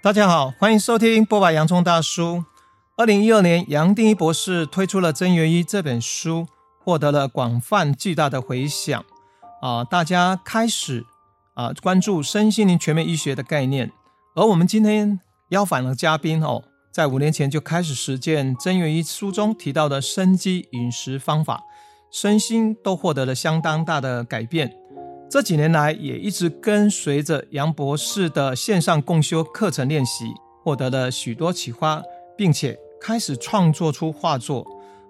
大家好，欢迎收听剥吧！洋葱大叔。二零一二年，杨定一博士推出了《真元一》这本书，获得了广泛巨大的回响。啊，大家开始啊关注身心灵全面医学的概念。而我们今天邀访了嘉宾哦，在五年前就开始实践《真元一》书中提到的生机饮食方法，身心都获得了相当大的改变。这几年来，也一直跟随着杨博士的线上共修课程练习，获得了许多启发，并且开始创作出画作，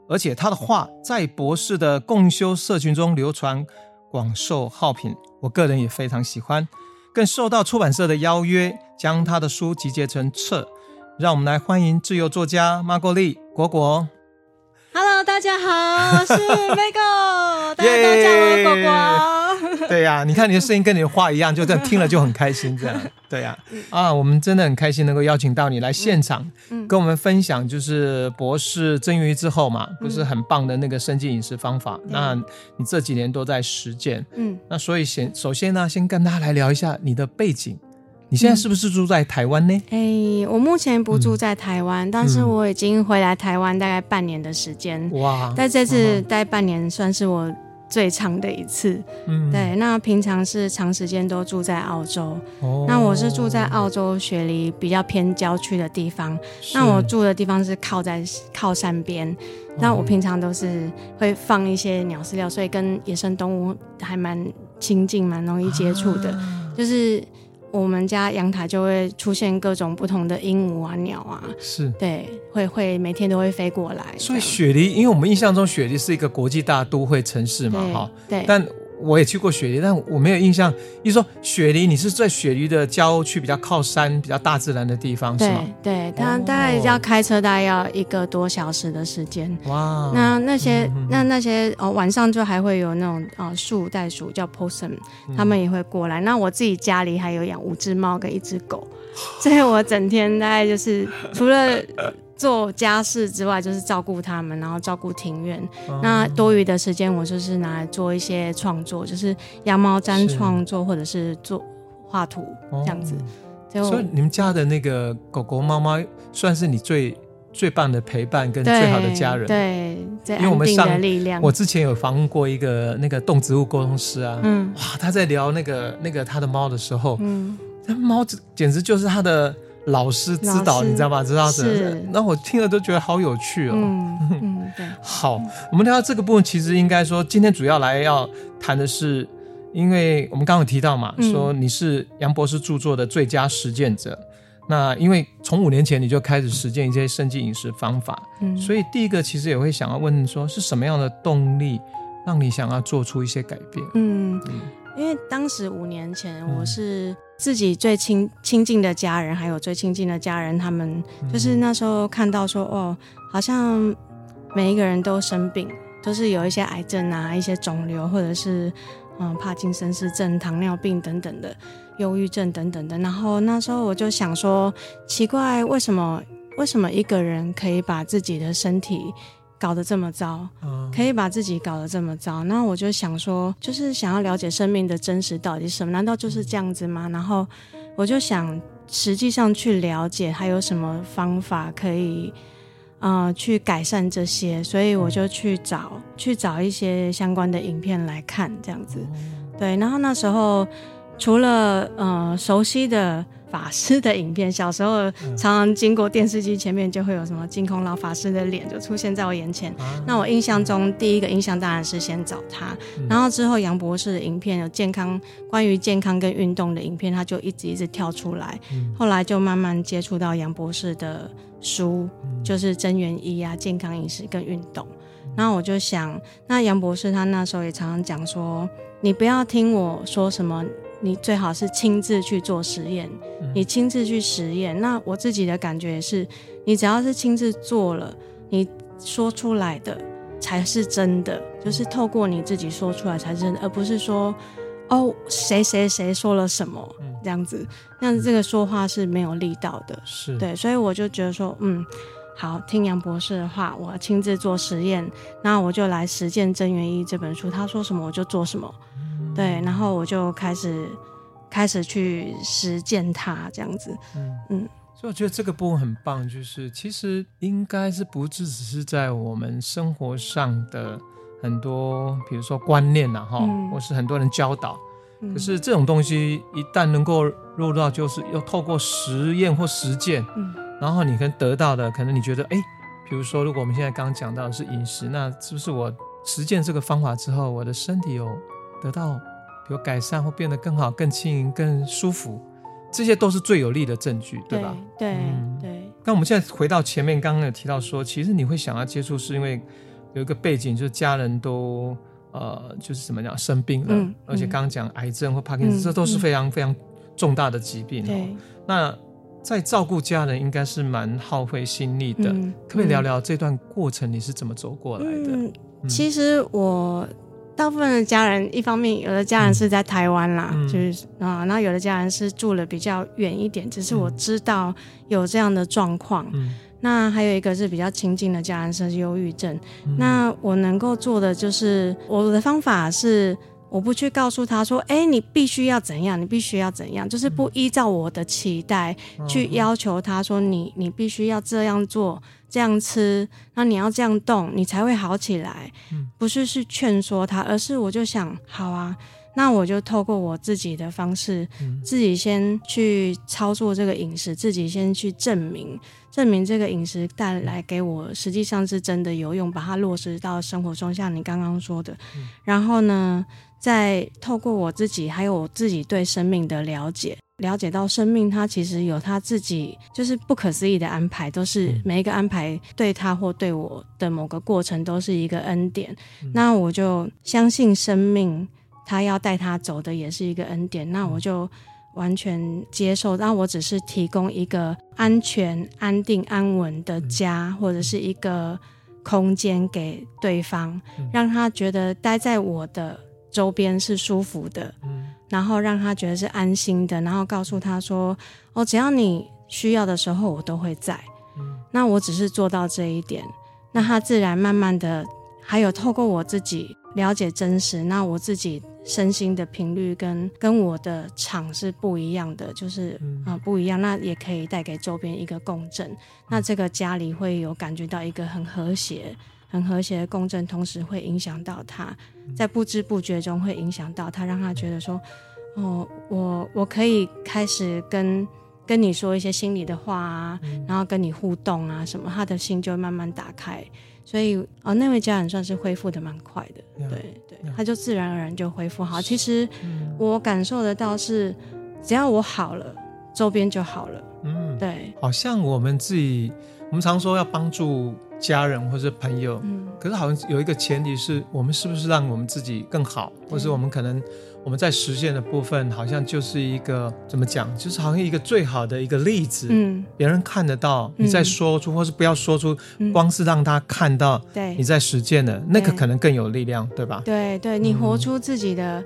而且他的画在博士的共修社群中流传，广受好评。我个人也非常喜欢，更受到出版社的邀约，将他的书集结成册。让我们来欢迎自由作家 Margot 果果。Hello，大家好，我是 Margot，大家都叫我果果。对呀、啊，你看你的声音跟你的话一样，就这样听了就很开心，这样 对呀、啊。啊，我们真的很开心能够邀请到你来现场，跟我们分享，就是博士真元一之后嘛，不是很棒的那个生计饮食方法。那你这几年都在实践，嗯，那所以先首先呢，先跟大家来聊一下你的背景。你现在是不是住在台湾呢？哎、欸，我目前不住在台湾，嗯、但是我已经回来台湾大概半年的时间。哇，但这次待半年算是我。最长的一次，嗯，对，那平常是长时间都住在澳洲，哦，那我是住在澳洲雪梨比较偏郊区的地方，那我住的地方是靠在靠山边，那我平常都是会放一些鸟饲料，所以跟野生动物还蛮亲近，蛮容易接触的，啊、就是。我们家阳台就会出现各种不同的鹦鹉啊、鸟啊，是对，会会每天都会飞过来。所以雪梨，因为我们印象中雪梨是一个国际大都会城市嘛，哈，对，但。我也去过雪梨，但我没有印象。一说雪梨，你是在雪梨的郊区，比较靠山、比较大自然的地方，是吗？对，它大概要开车，大概要一个多小时的时间。哇，那那些、嗯、那那些哦，晚上就还会有那种哦树袋鼠叫 possum，他们也会过来。那我自己家里还有养五只猫跟一只狗，所以我整天大概就是除了。做家事之外，就是照顾他们，然后照顾庭院。嗯、那多余的时间，我就是拿来做一些创作，就是羊毛毡创作，或者是做画图这样子。哦、所以你们家的那个狗狗、猫猫，算是你最最棒的陪伴跟最好的家人。对，最安定的力量。我之前有访问过一个那个动植物沟通师啊，嗯，哇，他在聊那个那个他的猫的时候，嗯，那猫简直就是他的。老师指导，你知道吗？知道是。那我听了都觉得好有趣哦。嗯 嗯，对。好，我们聊到这个部分，其实应该说，今天主要来要谈的是，因为我们刚刚有提到嘛，说你是杨博士著作的最佳实践者。那因为从五年前你就开始实践一些生计饮食方法，所以第一个其实也会想要问说，是什么样的动力让你想要做出一些改变？嗯，因为当时五年前我是。自己最亲亲近的家人，还有最亲近的家人，他们就是那时候看到说，哦，好像每一个人都生病，都是有一些癌症啊，一些肿瘤，或者是嗯帕金森氏症、糖尿病等等的，忧郁症等等的。然后那时候我就想说，奇怪，为什么为什么一个人可以把自己的身体搞得这么糟，可以把自己搞得这么糟，那我就想说，就是想要了解生命的真实到底是什么？难道就是这样子吗？然后我就想，实际上去了解还有什么方法可以，呃，去改善这些，所以我就去找去找一些相关的影片来看，这样子。对，然后那时候除了呃熟悉的。法师的影片，小时候常常经过电视机前面，就会有什么净空老法师的脸就出现在我眼前。啊、那我印象中第一个印象当然是先找他，嗯、然后之后杨博士的影片有健康关于健康跟运动的影片，他就一直一直跳出来。嗯、后来就慢慢接触到杨博士的书，嗯、就是真元一啊，健康饮食跟运动。嗯、然后我就想，那杨博士他那时候也常常讲说，你不要听我说什么。你最好是亲自去做实验，你亲自去实验。那我自己的感觉也是，你只要是亲自做了，你说出来的才是真的，就是透过你自己说出来才是真的，而不是说哦谁谁谁说了什么这样子，那这个说话是没有力道的。是对，所以我就觉得说，嗯，好，听杨博士的话，我要亲自做实验，那我就来实践《真元一》这本书，他说什么我就做什么。对，然后我就开始开始去实践它，这样子。嗯嗯，所以我觉得这个部分很棒，就是其实应该是不只只是在我们生活上的很多，比如说观念呐，哈，或是很多人教导。嗯、可是这种东西一旦能够入到，就是要透过实验或实践，嗯，然后你可能得到的，可能你觉得，哎，比如说，如果我们现在刚刚讲到的是饮食，那是不是我实践这个方法之后，我的身体有得到，比如改善或变得更好、更轻盈、更舒服，这些都是最有力的证据，对吧？对对、嗯、对。那我们现在回到前面刚刚有提到说，其实你会想要接触，是因为有一个背景，就是家人都。呃，就是怎么讲，生病了，嗯、而且刚刚讲癌症或帕金森，这都是非常非常重大的疾病。哦，那在照顾家人应该是蛮耗费心力的。嗯、可不可以聊聊这段过程你是怎么走过来的？其实我大部分的家人，一方面有的家人是在台湾啦，嗯、就是啊，那有的家人是住了比较远一点，只是我知道有这样的状况。嗯那还有一个是比较亲近的家人，是忧郁症。嗯、那我能够做的就是，我的方法是，我不去告诉他说，哎，你必须要怎样，你必须要怎样，就是不依照我的期待去要求他说，你你必须要这样做，这样吃，那你要这样动，你才会好起来。不是是劝说他，而是我就想，好啊。那我就透过我自己的方式，嗯、自己先去操作这个饮食，自己先去证明，证明这个饮食带来给我实际上是真的有用，把它落实到生活中，像你刚刚说的。嗯、然后呢，再透过我自己，还有我自己对生命的了解，了解到生命它其实有它自己就是不可思议的安排，都是每一个安排对他或对我的某个过程都是一个恩典。嗯、那我就相信生命。他要带他走的也是一个恩典，那我就完全接受。那我只是提供一个安全、安定、安稳的家，或者是一个空间给对方，让他觉得待在我的周边是舒服的，然后让他觉得是安心的，然后告诉他说：“哦，只要你需要的时候，我都会在。”那我只是做到这一点，那他自然慢慢的，还有透过我自己了解真实，那我自己。身心的频率跟跟我的场是不一样的，就是啊、不一样，那也可以带给周边一个共振。那这个家里会有感觉到一个很和谐、很和谐的共振，同时会影响到他，在不知不觉中会影响到他，让他觉得说，哦，我我可以开始跟跟你说一些心里的话啊，然后跟你互动啊什么，他的心就会慢慢打开。所以，哦，那位家人算是恢复的蛮快的，对对，他就自然而然就恢复好。其实我感受得到是，只要我好了，周边就好了。嗯，对。好像我们自己，我们常说要帮助家人或者朋友，嗯，可是好像有一个前提是我们是不是让我们自己更好，或是我们可能。我们在实现的部分，好像就是一个怎么讲，就是好像一个最好的一个例子，嗯，别人看得到你在说出，嗯、或是不要说出，嗯、光是让他看到，对，你在实践的，那个可能更有力量，对吧？对对，你活出自己的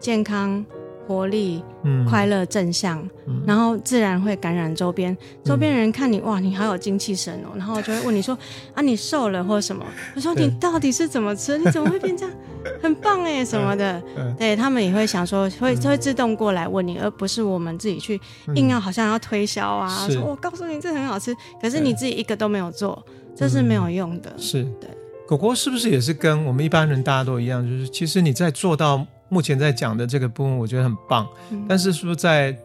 健康。活力、嗯、快乐、正向，嗯、然后自然会感染周边。周边人看你，哇，你好有精气神哦，然后就会问你说：“啊，你瘦了或者什么？”我说：“你到底是怎么吃？你怎么会变这样？很棒哎，什么的。嗯嗯”对他们也会想说，会会自动过来问你，而不是我们自己去硬要好像要推销啊，说我告诉你这很好吃，可是你自己一个都没有做，这是没有用的。是对。狗狗是不是也是跟我们一般人大家都一样？就是其实你在做到。目前在讲的这个部分，我觉得很棒。嗯、但是，是不是在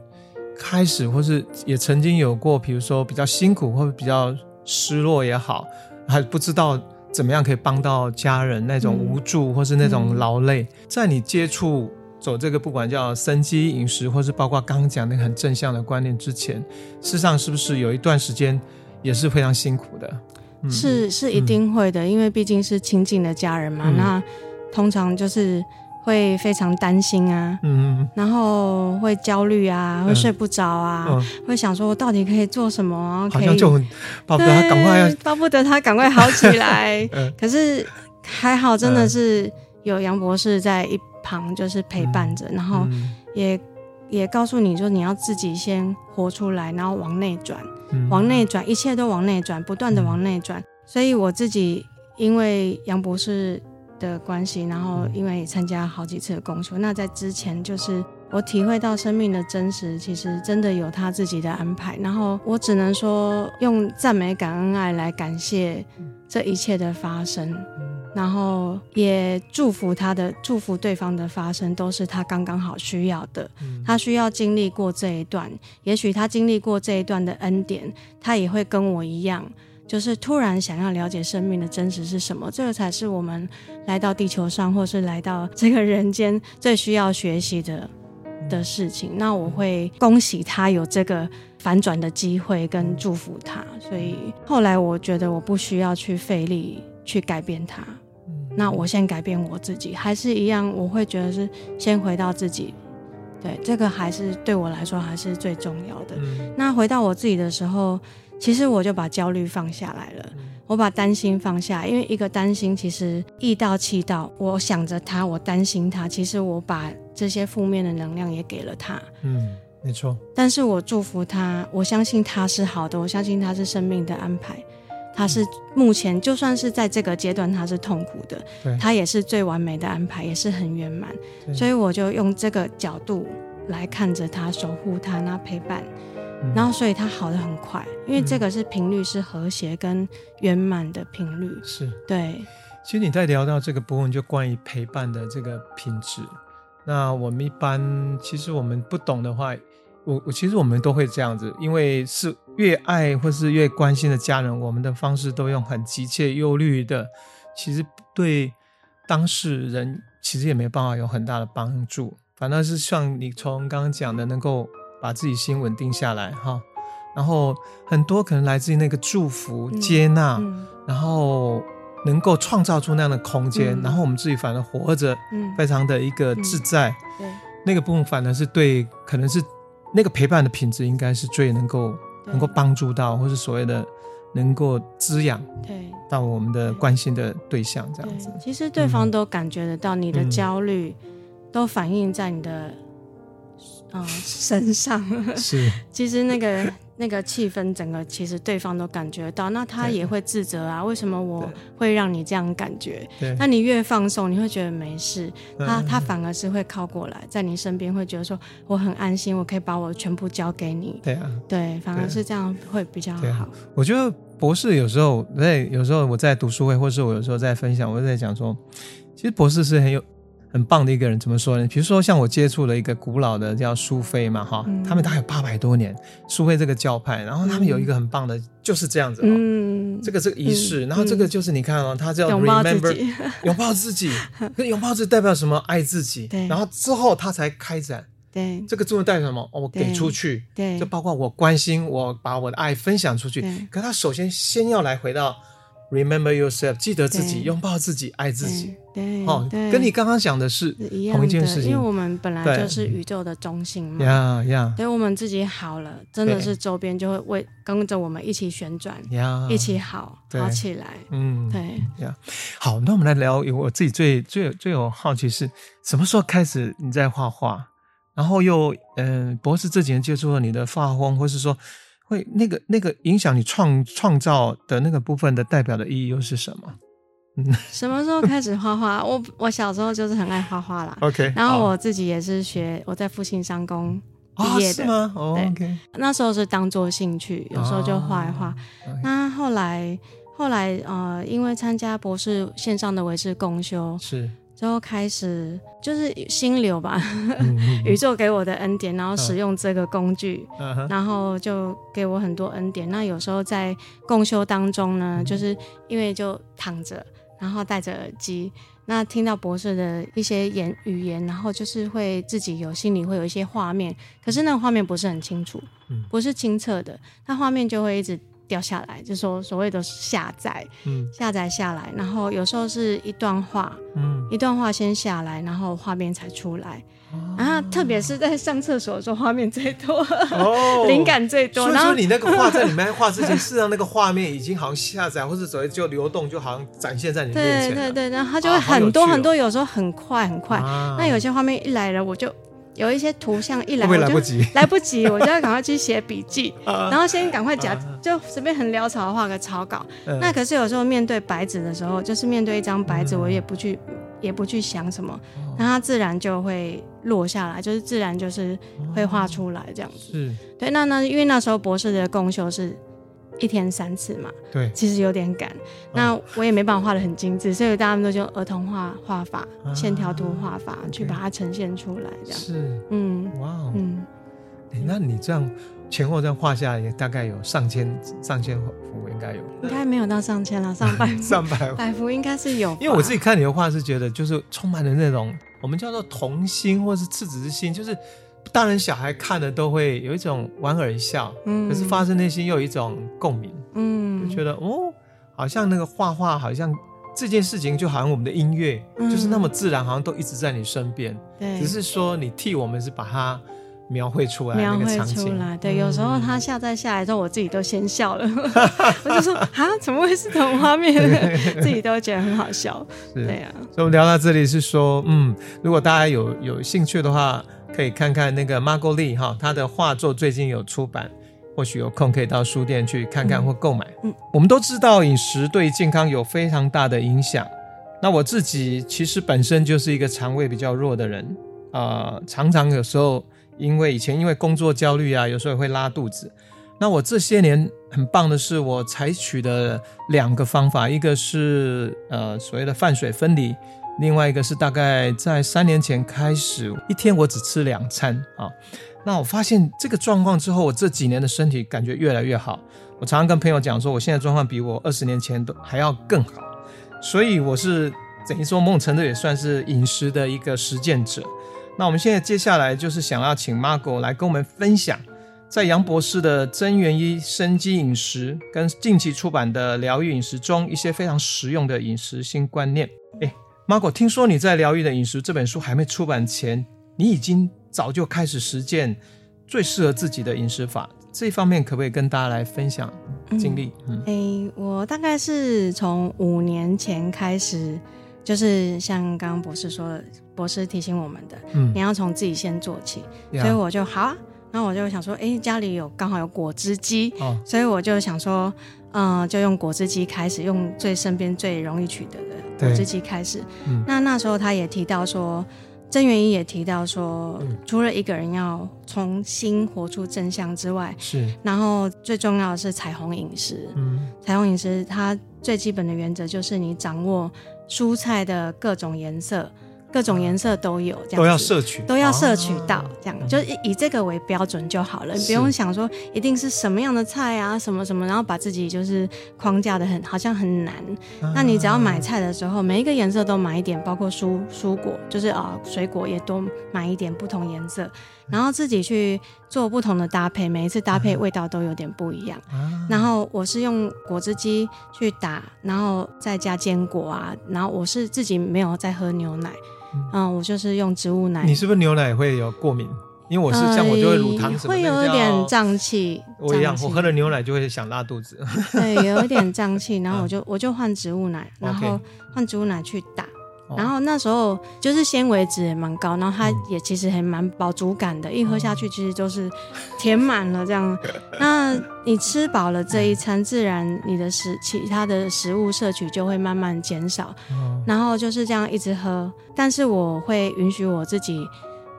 开始，或是也曾经有过，比如说比较辛苦，或者比较失落也好，还不知道怎么样可以帮到家人那种无助，或是那种劳累，嗯、在你接触走这个不管叫生机饮食，或是包括刚刚讲那个很正向的观念之前，事实上是不是有一段时间也是非常辛苦的？嗯、是是一定会的，嗯、因为毕竟是亲近的家人嘛。嗯、那通常就是。会非常担心啊，嗯，然后会焦虑啊，会睡不着啊，会想说我到底可以做什么？可以，就巴不得他赶快，巴不得他赶快好起来。可是还好，真的是有杨博士在一旁，就是陪伴着，然后也也告诉你说，你要自己先活出来，然后往内转，往内转，一切都往内转，不断的往内转。所以我自己因为杨博士的关系，然后因为参加好几次的公修，那在之前就是我体会到生命的真实，其实真的有他自己的安排。然后我只能说，用赞美、感恩、爱来感谢这一切的发生，然后也祝福他的、祝福对方的发生，都是他刚刚好需要的。他需要经历过这一段，也许他经历过这一段的恩典，他也会跟我一样。就是突然想要了解生命的真实是什么，这个才是我们来到地球上，或是来到这个人间最需要学习的的事情。那我会恭喜他有这个反转的机会，跟祝福他。所以后来我觉得我不需要去费力去改变他，那我先改变我自己，还是一样，我会觉得是先回到自己。对，这个还是对我来说还是最重要的。那回到我自己的时候。其实我就把焦虑放下来了，我把担心放下，因为一个担心其实易到气到，我想着他，我担心他，其实我把这些负面的能量也给了他。嗯，没错。但是我祝福他，我相信他是好的，我相信他是生命的安排，他是目前就算是在这个阶段他是痛苦的，对他也是最完美的安排，也是很圆满。所以我就用这个角度来看着他，守护他，那陪伴。然后，所以它好的很快，因为这个是频率是和谐跟圆满的频率。是对。其实你在聊到这个部分，就关于陪伴的这个品质。那我们一般，其实我们不懂的话，我我其实我们都会这样子，因为是越爱或是越关心的家人，我们的方式都用很急切、忧虑的，其实对当事人其实也没办法有很大的帮助。反倒是像你从刚刚讲的，能够。把自己心稳定下来哈，然后很多可能来自于那个祝福、嗯、接纳，嗯、然后能够创造出那样的空间，嗯、然后我们自己反而活着，非常的一个自在。那个部分反而是对，可能是那个陪伴的品质，应该是最能够对。能够帮助到，或是所谓的能够滋养对。到我们的关心的对象这样子。其实对方都感觉得到你的焦虑，都反映在你的。啊、哦，身上是，其实那个那个气氛，整个其实对方都感觉到，那他也会自责啊，为什么我会让你这样感觉？那你越放松，你会觉得没事，他他反而是会靠过来，在你身边会觉得说我很安心，我可以把我全部交给你。对啊，对，反而是这样会比较好。啊、我觉得博士有时候，对，有时候我在读书会，或是我有时候在分享，我就在讲说，其实博士是很有。很棒的一个人，怎么说呢？比如说像我接触了一个古老的叫苏菲嘛，哈、嗯，他们大概有八百多年，苏菲这个教派，然后他们有一个很棒的，就是这样子，嗯，这个这个仪式，然后这个就是你看哦，他叫 remember，拥抱自己，拥抱自己代表什么？爱自己，对，然后之后他才开展，对，这个作用代表什么？哦，我给出去，对，就包括我关心，我把我的爱分享出去，可他首先先要来回到。Remember yourself，记得自己，拥抱自己，爱自己。对，哦，跟你刚刚讲的是同一件事情，因为我们本来就是宇宙的中心嘛。呀呀，对，我们自己好了，真的是周边就会为跟着我们一起旋转，一起好好起来。嗯，对呀。好，那我们来聊，我自己最最最有好奇是什么时候开始你在画画，然后又嗯，博士这几年接触了你的画风，或是说。会那个那个影响你创创造的那个部分的代表的意义又是什么？嗯，什么时候开始画画？我我小时候就是很爱画画啦。OK，然后我自己也是学，我在复兴商工毕业的。哦，是吗？哦，对那时候是当做兴趣，有时候就画一画。哦，那后来后来呃，因为参加博士线上的维持共修是。之后开始就是心流吧，宇宙给我的恩典，然后使用这个工具，然后就给我很多恩典。那有时候在共修当中呢，就是因为就躺着，然后戴着耳机，那听到博士的一些言语言，然后就是会自己有心里会有一些画面，可是那个画面不是很清楚，不是清澈的，那画面就会一直。掉下来，就说所谓的下载，嗯，下载下来，然后有时候是一段话，嗯，一段话先下来，然后画面才出来，哦、然后特别是在上厕所的时候，画面最多，哦，灵感最多。所以说你那个画在你面画之前，事实上那个画面已经好像下载，或者所谓就流动，就好像展现在你面前。对对对，然后它就会很多很多，有时候很快很快。啊、那有些画面一来了，我就。有一些图像一来，我就来不及，来不及，我就要赶快去写笔记，然后先赶快讲，就随便很潦草的画个草稿。那可是有时候面对白纸的时候，就是面对一张白纸，我也不去也不去想什么，那它自然就会落下来，就是自然就是会画出来这样子。是，对。那那因为那时候博士的共修是一天三次嘛，对，其实有点赶。那我也没办法画得很精致，所以大家都用儿童画画法、线条图画法去把它呈现出来，这样。是，嗯，哇哦，那你这样。前后这样画下来，也大概有上千上千幅，应该有。应该没有到上千了，上百上百百幅应该是有。因为我自己看你的画，是觉得就是充满了那种我们叫做童心，或是赤子之心，就是大人小孩看了都会有一种莞尔一笑，嗯，可是发自内心又有一种共鸣，嗯，就觉得哦，好像那个画画，好像这件事情就好像我们的音乐，嗯，就是那么自然，好像都一直在你身边，对，只是说你替我们是把它。描绘出来，描绘出来，对，有时候他下载下来之后，我自己都先笑了，我就说啊，怎么会是这种画面？自己都觉得很好笑，对啊。所以我们聊到这里是说，嗯，如果大家有有兴趣的话，可以看看那个 Margot Lee 哈，他的画作最近有出版，或许有空可以到书店去看看或购买。嗯，我们都知道饮食对健康有非常大的影响。那我自己其实本身就是一个肠胃比较弱的人啊，呃，常常有时候。因为以前因为工作焦虑啊，有时候也会拉肚子。那我这些年很棒的是，我采取的两个方法，一个是呃所谓的饭水分离，另外一个是大概在三年前开始，一天我只吃两餐啊。那我发现这个状况之后，我这几年的身体感觉越来越好。我常常跟朋友讲说，我现在状况比我二十年前都还要更好。所以我是等于说某种程度也算是饮食的一个实践者。那我们现在接下来就是想要请 Margot 来跟我们分享，在杨博士的真元一生机饮食跟近期出版的疗愈饮食中一些非常实用的饮食新观念。哎，Margot，听说你在疗愈的饮食这本书还没出版前，你已经早就开始实践最适合自己的饮食法，这一方面可不可以跟大家来分享经历？嗯，哎，我大概是从五年前开始。就是像刚刚博士说的，博士提醒我们的，嗯，你要从自己先做起，所以我就好啊，然后我就想说，哎，家里有刚好有果汁机，哦，所以我就想说，嗯，就用果汁机开始，用最身边最容易取得的果汁机开始。嗯，那那时候他也提到说，曾元一也提到说，嗯，除了一个人要从心活出真相之外，是，然后最重要的是彩虹饮食，嗯，彩虹饮食它最基本的原则就是你掌握。蔬菜的各种颜色，各种颜色都有，这样都要摄取，都要摄取到，这样、啊、就以以这个为标准就好了，你不用想说一定是什么样的菜啊，什么什么，然后把自己就是框架的很好像很难。啊、那你只要买菜的时候，每一个颜色都买一点，包括蔬蔬果，就是啊、呃、水果也多买一点不同颜色。然后自己去做不同的搭配，每一次搭配味道都有点不一样。啊、然后我是用果汁机去打，然后再加坚果啊。然后我是自己没有在喝牛奶，嗯，嗯，我就是用植物奶。你是不是牛奶会有过敏？因为我是像我就会乳糖什么的，会有一点胀气。我一样，我喝了牛奶就会想拉肚子。对，有一点胀气，然后我就我就换植物奶，然后换植物奶去打。然后那时候就是纤维值也蛮高，然后它也其实还蛮饱足感的，一喝下去其实就是填满了这样。那你吃饱了这一餐，自然你的食其他的食物摄取就会慢慢减少。然后就是这样一直喝，但是我会允许我自己，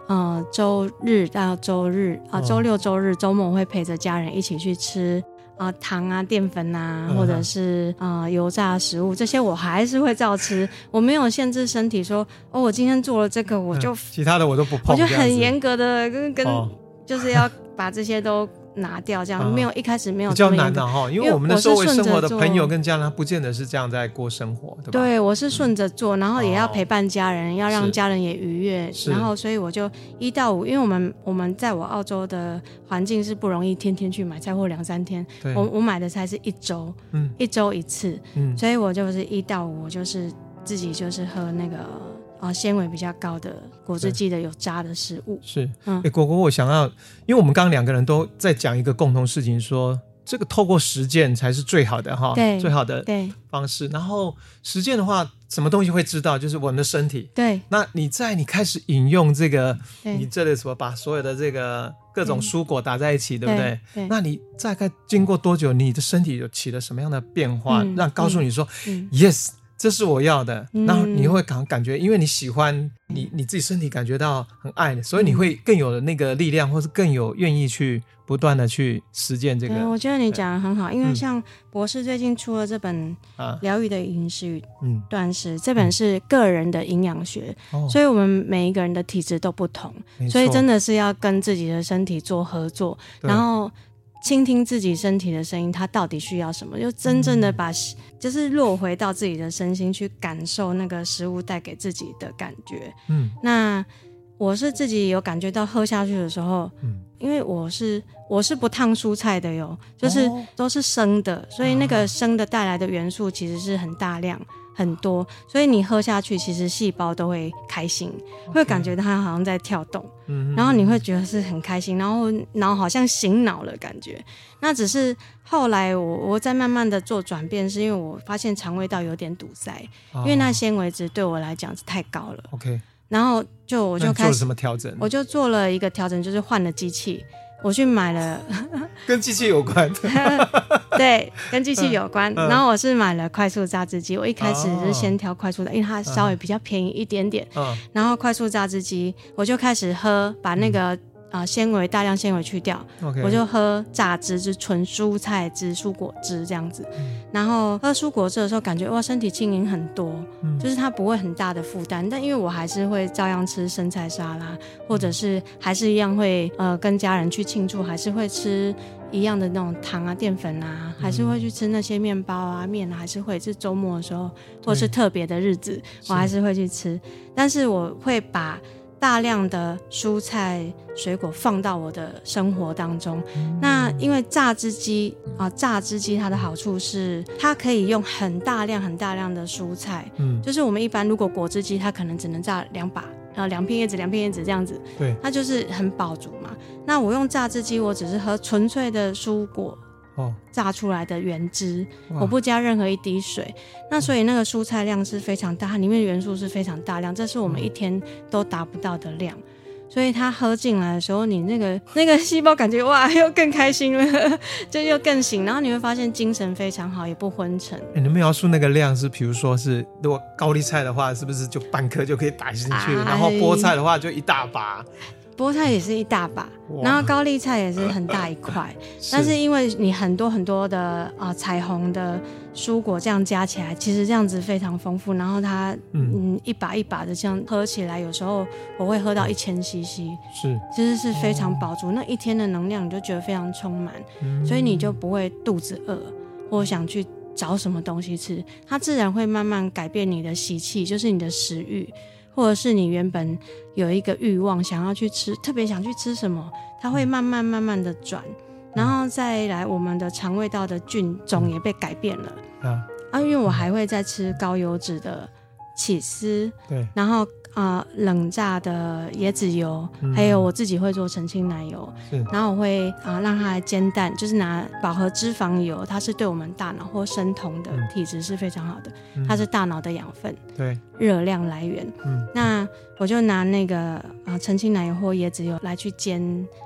呃，周日到周日啊，周六周日周末我会陪着家人一起去吃。啊，糖啊，淀粉啊，或者是啊、呃，油炸食物，这些我还是会照吃。我没有限制身体说，哦，我今天做了这个，我就、嗯、其他的我都不碰。我就很严格的跟跟，就是要把这些都。拿掉这样、嗯、没有一开始没有比较难的哈，因为我们的周围生活的朋友跟家人，他不见得是这样在过生活，对吧？对，我是顺着做，然后也要陪伴家人，哦、要让家人也愉悦，然后所以我就一到五，因为我们我们在我澳洲的环境是不容易天天去买菜或两三天，我我买的菜是一周，嗯，一周一次，嗯，所以我就是一到五，我就是自己就是喝那个。啊，纤维比较高的果汁机的有渣的食物是，嗯，哎、欸，果果，我想要，因为我们刚刚两个人都在讲一个共同事情说，说这个透过实践才是最好的哈，对，最好的对方式。然后实践的话，什么东西会知道？就是我们的身体。对，那你在你开始饮用这个，你这里什么把所有的这个各种蔬果打在一起，对，对不对？对。那你大概经过多久，你的身体有起了什么样的变化，嗯、让告诉你说、嗯嗯、，yes。这是我要的，然后你会感感觉，因为你喜欢你你自己身体感觉到很爱，所以你会更有那个力量，或是更有愿意去不断的去实践这个。我觉得你讲的很好，因为像博士最近出了这本《疗愈的饮食与断食》，这本是个人的营养学，所以我们每一个人的体质都不同，所以真的是要跟自己的身体做合作，然后。倾听自己身体的声音，它到底需要什么？就真正的把，嗯、就是落回到自己的身心去感受那个食物带给自己的感觉。嗯，那我是自己有感觉到喝下去的时候，嗯，因为我是我是不烫蔬菜的哟，就是都是生的，哦、所以那个生的带来的元素其实是很大量。很多，所以你喝下去，其实细胞都会开心.会感觉它好像在跳动，嗯、然后你会觉得是很开心，然后脑好像醒脑了感觉。那只是后来我我在慢慢的做转变，是因为我发现肠胃道有点堵塞，哦、因为那纤维值对我来讲是太高了。OK，然后就我就开始做什么调整？我就做了一个调整，就是换了机器。我去买了，跟机器有关的，对，跟机器有关。然后我是买了快速榨汁机，我一开始是先挑快速的，因为它稍微比较便宜一点点。然后快速榨汁机，我就开始喝，把那个。啊，纤维大量纤维去掉.我就喝榨汁，就纯蔬菜汁、蔬果汁这样子。嗯、然后喝蔬果汁的时候，感觉哇，身体轻盈很多，嗯、就是它不会很大的负担。但因为我还是会照样吃生菜沙拉，或者是还是一样会呃跟家人去庆祝，还是会吃一样的那种糖啊、淀粉啊，还是会去吃那些面包啊、面啊，还是会是周末的时候，或者是特别的日子，我还是会去吃。是但是我会把。大量的蔬菜水果放到我的生活当中，嗯、那因为榨汁机啊，榨汁机它的好处是它可以用很大量很大量的蔬菜，嗯，就是我们一般如果果汁机它可能只能榨两把，然后两片叶子两片叶子这样子，对，它就是很饱足嘛。那我用榨汁机，我只是喝纯粹的蔬果。榨出来的原汁，哇。我不加任何一滴水，那所以那个蔬菜量是非常大，它里面的元素是非常大量，这是我们一天都达不到的量，所以它喝进来的时候，你那个 那个细胞感觉哇，又更开心了，就又更醒，然后你会发现精神非常好，也不昏沉。欸、你们描述那个量是，比如说是如果高丽菜的话，是不是就半颗就可以打进去？哎、然后菠菜的话就一大把。菠菜也是一大把，然后高丽菜也是很大一块，但是因为你很多很多的啊、呃、彩虹的蔬果这样加起来，其实这样子非常丰富。然后它嗯，嗯一把一把的这样喝起来，有时候我会喝到一千 CC，是其实是非常饱足。哦、那一天的能量你就觉得非常充满，嗯、所以你就不会肚子饿或想去找什么东西吃，它自然会慢慢改变你的习气，就是你的食欲。或者是你原本有一个欲望想要去吃，特别想去吃什么，它会慢慢慢慢的转，然后再来我们的肠胃道的菌种也被改变了。啊，啊，因为我还会再吃高油脂的起司，对，然后。啊、呃，冷榨的椰子油，嗯、还有我自己会做澄清奶油，然后我会啊、呃、让它来煎蛋，就是拿饱和脂肪油，它是对我们大脑或生酮的体质是非常好的，嗯、它是大脑的养分，对，热量来源。嗯，那我就拿那个啊、呃、澄清奶油或椰子油来去煎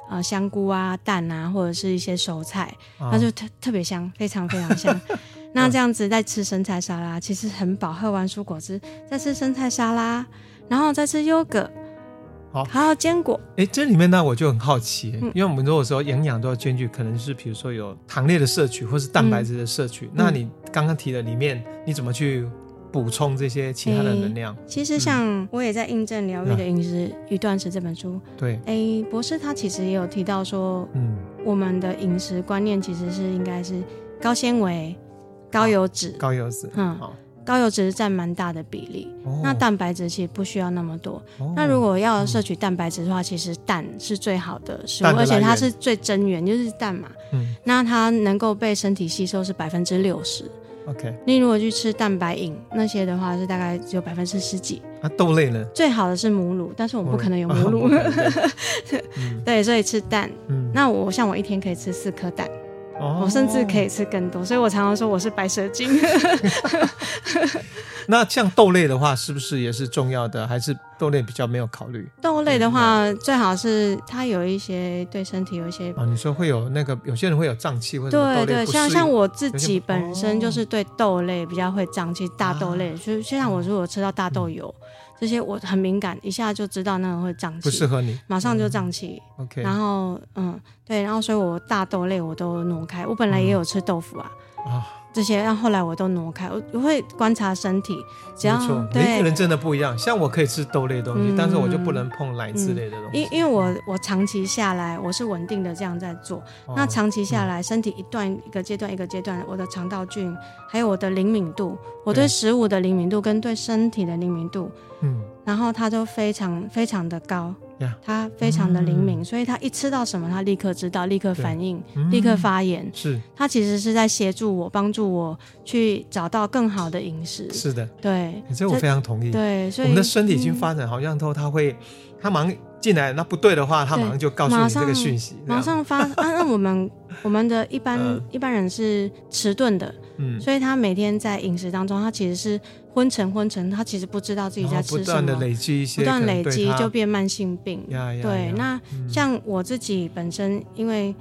啊、呃、香菇啊蛋啊或者是一些熟菜，哦、它就特特别香，非常非常香。那这样子在吃生菜沙拉，其实很饱，喝完蔬果汁再吃生菜沙拉。然后再吃优格，好，还有坚果。哎，这里面呢，我就很好奇，嗯、因为我们如果说营养都要兼具，可能是比如说有糖类的摄取，或是蛋白质的摄取。嗯、那你刚刚提的里面，你怎么去补充这些其他的能量？其实像我也在印证《疗愈的饮食与断食》这本书，对，哎，博士他其实也有提到说，嗯，我们的饮食观念其实是应该是高纤维、高油脂、高油脂，嗯，好。高油脂占蛮大的比例，哦、那蛋白质其实不需要那么多。哦、那如果要摄取蛋白质的话，嗯、其实蛋是最好的食物，而且它是最真源，就是蛋嘛。嗯，那它能够被身体吸收是百分之六十。OK，你如果去吃蛋白饮那些的话，是大概只有百分之十几。啊，豆类呢？最好的是母乳，但是我们不可能有母乳。对，所以吃蛋。嗯，那我像我一天可以吃四颗蛋。哦，我甚至可以吃更多，所以我常常说我是白蛇精。那像豆类的话，是不是也是重要的？还是豆类比较没有考虑。豆类的话，最好是它有一些对身体有一些啊，你说会有那个有些人会有胀气或者对对，像像我自己本身就是对豆类比较会胀气，大豆类就是就像我如果吃到大豆油。这些我很敏感，一下就知道那个会胀气，不适合你，马上就胀气。嗯、OK，然后嗯，对，然后所以我大豆类我都挪开。我本来也有吃豆腐啊。啊、嗯。这些，然后后来我都挪开，我会观察身体。只要每个人真的不一样。像我可以吃豆类的东西，嗯、但是我就不能碰奶制类的东西。因、嗯、因为我我长期下来，我是稳定的这样在做。哦、那长期下来，身体一段一个阶段一个阶段，我的肠道菌还有我的灵敏度，我对食物的灵敏度跟对身体的灵敏度，嗯，然后它都非常非常的高。他非常的灵敏，所以他一吃到什么，他立刻知道，立刻反应，立刻发言。是，他其实是在协助我，帮助我去找到更好的饮食。是的，对，这我非常同意。对，所以我们的身体已经发展，好像都他会，他马上进来，那不对的话，他马上就告诉你这个讯息，马上发。那我们我们的一般 一般人是迟钝的，嗯，所以他每天在饮食当中，他其实是。昏沉昏沉，他其实不知道自己在吃什么，不断的累积一些，不断累积就变慢性病。对，那像我自己本身，因为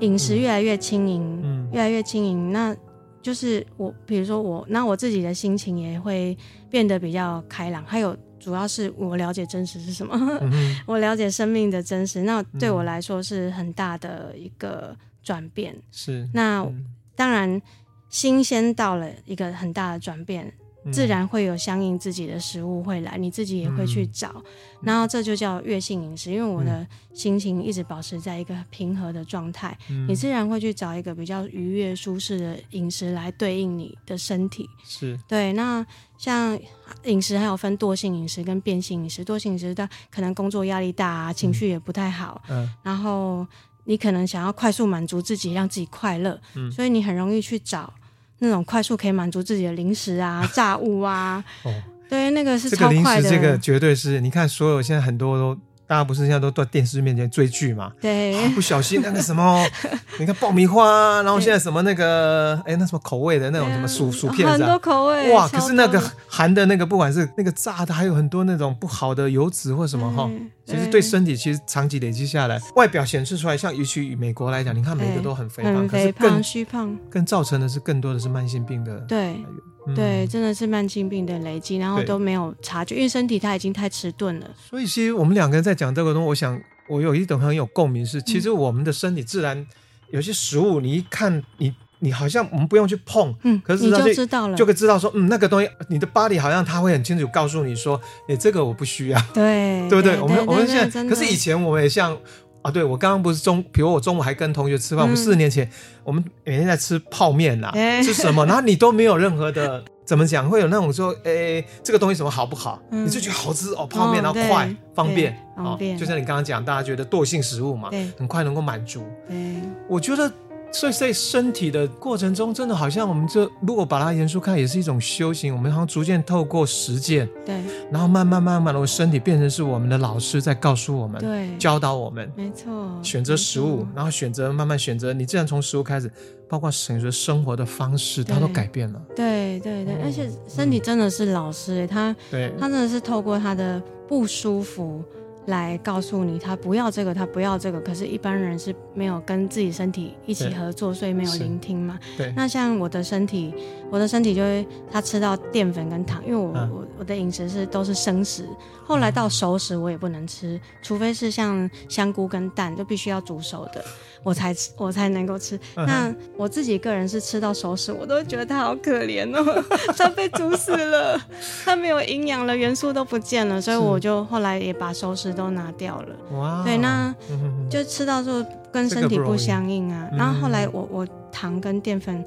饮食越来越轻盈，嗯，越来越轻盈，那就是我，比如说我，那我自己的心情也会变得比较开朗。还有，主要是我了解真实是什么，嗯、我了解生命的真实，那对我来说是很大的一个转变。是，那、嗯、当然，新鲜到了一个很大的转变。自然会有相应自己的食物会来，你自己也会去找，嗯、然后这就叫月性饮食。因为我的心情一直保持在一个平和的状态，嗯、你自然会去找一个比较愉悦舒适的饮食来对应你的身体。是对。那像饮食还有分惰性饮食跟变性饮食，惰性饮食它可能工作压力大啊，情绪也不太好，嗯，然后你可能想要快速满足自己，让自己快乐，嗯，所以你很容易去找。那种快速可以满足自己的零食啊、炸物啊，哦，对，那个是超快的。这个零食，这个绝对是你看，所有现在很多都。大家不是现在都在电视面前追剧嘛？对、啊，不小心那个什么，你看爆米花，然后现在什么那个，哎对，那什么口味的那种什么薯薯片，很多口味。哇，可是那个含的那个，不管是那个炸的，还有很多那种不好的油脂或什么哈，其实对身体其实长期累积下来，外表显示出来，像尤其以美国来讲，你看每个都很肥胖，可是更虚胖，更造成的是更多的是慢性病的。对。对，真的是慢性病的累积，然后都没有察觉，因为身体它已经太迟钝了。所以，其实我们两个人在讲这个东西，我想我有一种很有共鸣是，其实我们的身体自然有些食物，你一看你你好像我们不用去碰，嗯，可是你就知道了，就可以知道说，嗯，那个东西你的 body 好像他会很清楚告诉你说，哎，这个我不需要，对，对不对？我们我们现在，可是以前我们也像。啊，对，我刚刚不是中，比如我中午还跟同学吃饭，嗯、我们四年前我们每天在吃泡面呐，欸、吃什么，然后你都没有任何的怎么讲，会有那种说，哎，这个东西什么好不好？嗯、你就觉得好吃哦，泡面，哦、然后快方便，方便，就像你刚刚讲，大家觉得惰性食物嘛，很快能够满足。我觉得。所以在身体的过程中，真的好像我们这如果把它严肃看，也是一种修行。我们好像逐渐透过实践，对，然后慢慢慢慢的，我身体变成是我们的老师在告诉我们，对，教导我们，没错。选择食物，然后选择慢慢选择，你自然从食物开始，包括选择生活的方式，它都改变了。对对对，而且身体真的是老师，他，对，他真的是透过他的不舒服。来告诉你，他不要这个，他不要这个。可是，一般人是没有跟自己身体一起合作，所以没有聆听嘛。对。那像我的身体，我的身体就会它吃到淀粉跟糖，因为我、啊、我我的饮食是都是生食，后来到熟食我也不能吃，嗯、除非是像香菇跟蛋，就必须要煮熟的。我才吃，我才能够吃。嗯、那我自己个人是吃到熟食，我都觉得它好可怜哦，它被煮死了，它没有营养了，元素都不见了，所以我就后来也把熟食都拿掉了。哇，对，那就吃到之后跟身体不相应啊。然后后来我我糖跟淀粉。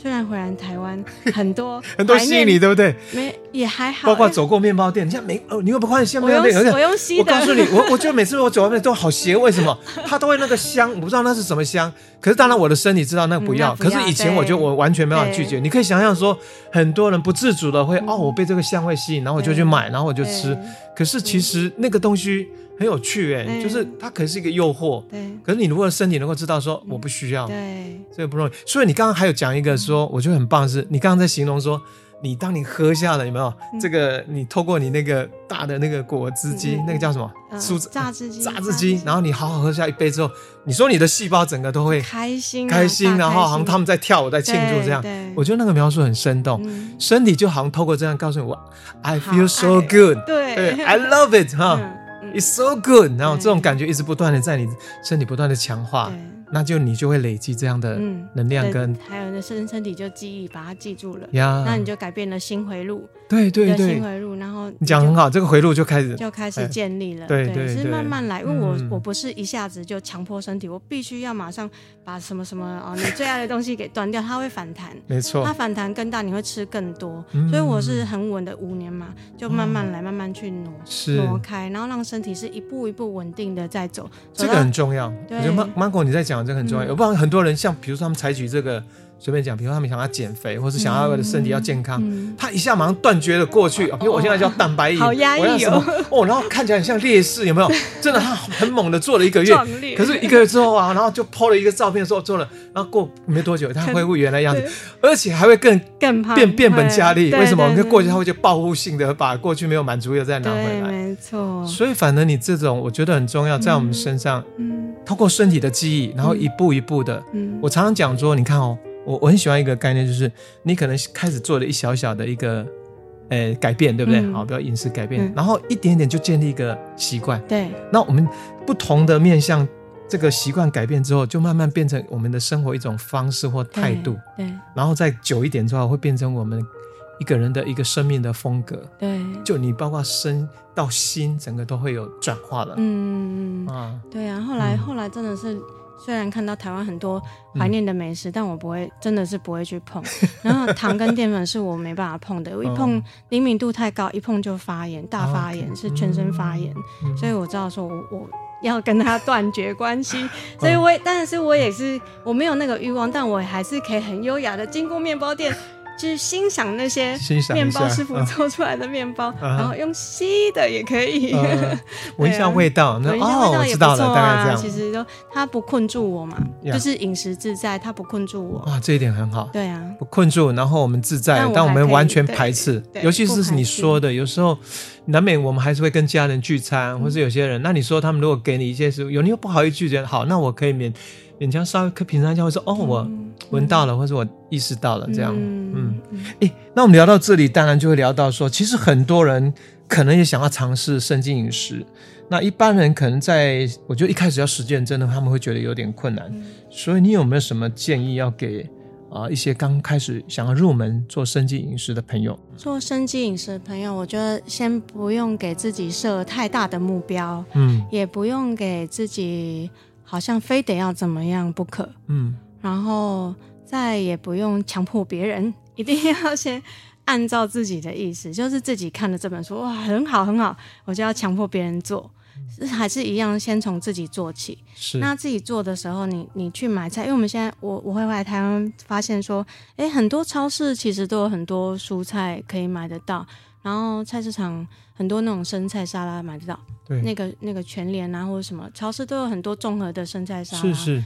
虽然回来台湾很多 很多吸引你，对不对？没也还好，包括走过面包店，你像没哦，你有没有发现面包店？我用吸的。我告诉你，我我觉得每次我走外面都好邪，为什么？它都会那个香，我不知道那是什么香。可是当然我的身体知道那个不要。可是以前我就我完全没办法拒绝。你可以想象说，很多人不自主的会哦，我被这个香味吸引，然后我就去买，然后我就吃。可是其实那个东西。很有趣哎，对就是它可能是一个诱惑，对。可是你如果身体能够知道说我不需要，对，这个不容易。所以你刚刚还有讲一个说，我觉得很棒是，你刚刚在形容说你当你喝下了有没有？嗯、这个你透过你那个大的那个果汁机，嗯、那个叫什么？呃、榨汁机。榨汁机，然后你好好喝下一杯之后，你说你的细胞整个都会开心、啊，开心，然后好像他们在跳舞，在庆祝这样。我觉得那个描述很生动，嗯、身体就好像透过这样告诉你我，I feel so good，对，，I love it，哈、嗯、，It's so good，然后这种感觉一直不断的在你身体不断的强化。那就你就会累积这样的能量跟，嗯、还有那身身体就记忆把它记住了呀，那你就改变了心回路，对对对，心回路，然后你，讲很好，这个回路就开始就开始建立了，对对，对，是慢慢来，因为我、嗯、我不是一下子就强迫身体，我必须要马上把什么什么啊、哦、你最爱的东西给断掉，它会反弹，没错，它反弹更大，你会吃更多，嗯、所以我是很稳的五年嘛，就慢慢来，慢慢去挪挪开，然后让身体是一步一步稳定的在走，这个很重要，我觉得 Marco 你在讲这个很重要，嗯、我不知道。很多人像，比如说他们采取这个。随便讲，比如他们想要减肥，或是想要为了身体要健康，嗯嗯、他一下马上断绝了过去。比如我现在叫蛋白饮，好压抑哦，哦，然后看起来很像烈士，有没有？真的，他很猛的做了一个月，可是一个月之后啊，然后就 po 了一个照片说做了，然后过没多久，他恢复原来样子，而且还会更更胖，变变本加厉。为什么？因为过去他会就报复性的把过去没有满足又再拿回来，没错。所以反正你这种，我觉得很重要，在我们身上，嗯，通过身体的记忆，然后一步一步的，嗯，我常常讲说，你看哦。我我很喜欢一个概念，就是你可能开始做了一小小的一个，呃，改变，对不对？嗯、好，比如饮食改变，嗯、然后一点点就建立一个习惯。对。那我们不同的面向，这个习惯改变之后，就慢慢变成我们的生活一种方式或态度。对。对然后再久一点之后，会变成我们一个人的一个生命的风格。对。就你包括身到心，整个都会有转化了。嗯啊。对啊，后来、嗯、后来真的是。虽然看到台湾很多怀念的美食，嗯、但我不会，真的是不会去碰。然后糖跟淀粉是我没办法碰的，我一碰灵敏度太高，一碰就发炎，大发炎 Okay. 是全身发炎，嗯、所以我知道说我我要跟他断绝关系。所以我也，但是我也是我没有那个欲望，但我还是可以很优雅的经过面包店。就是欣赏那些面包师傅做出来的面包，然后用吸的也可以。闻一下味道，那哦，知道了，大概这样。其实就它不困住我嘛，就是饮食自在，它不困住我。哇，这一点很好。对啊，不困住，然后我们自在，但我们完全排斥，尤其是你说的，有时候难免我们还是会跟家人聚餐，或是有些人，那你说他们如果给你一些食物，有你又不好意思拒绝，好，那我可以勉勉强稍微品尝一下，会说哦，我闻到了，或者我意识到了这样。嗯，诶，那我们聊到这里，当然就会聊到说，其实很多人可能也想要尝试生机饮食。那一般人可能在，我觉得一开始要实践，真的他们会觉得有点困难。嗯、所以你有没有什么建议要给啊、呃、一些刚开始想要入门做生机饮食的朋友？做生机饮食的朋友，我觉得先不用给自己设太大的目标，嗯，也不用给自己好像非得要怎么样不可，嗯，然后再也不用强迫别人。一定要先按照自己的意思，就是自己看了这本书，哇，很好很好，我就要强迫别人做，是还是一样，先从自己做起。是。那自己做的时候，你你去买菜，因为我们现在我我会来台湾发现说，哎，很多超市其实都有很多蔬菜可以买得到，然后菜市场很多那种生菜沙拉买得到，对，那个那个全联啊或者什么超市都有很多综合的生菜沙拉。是是。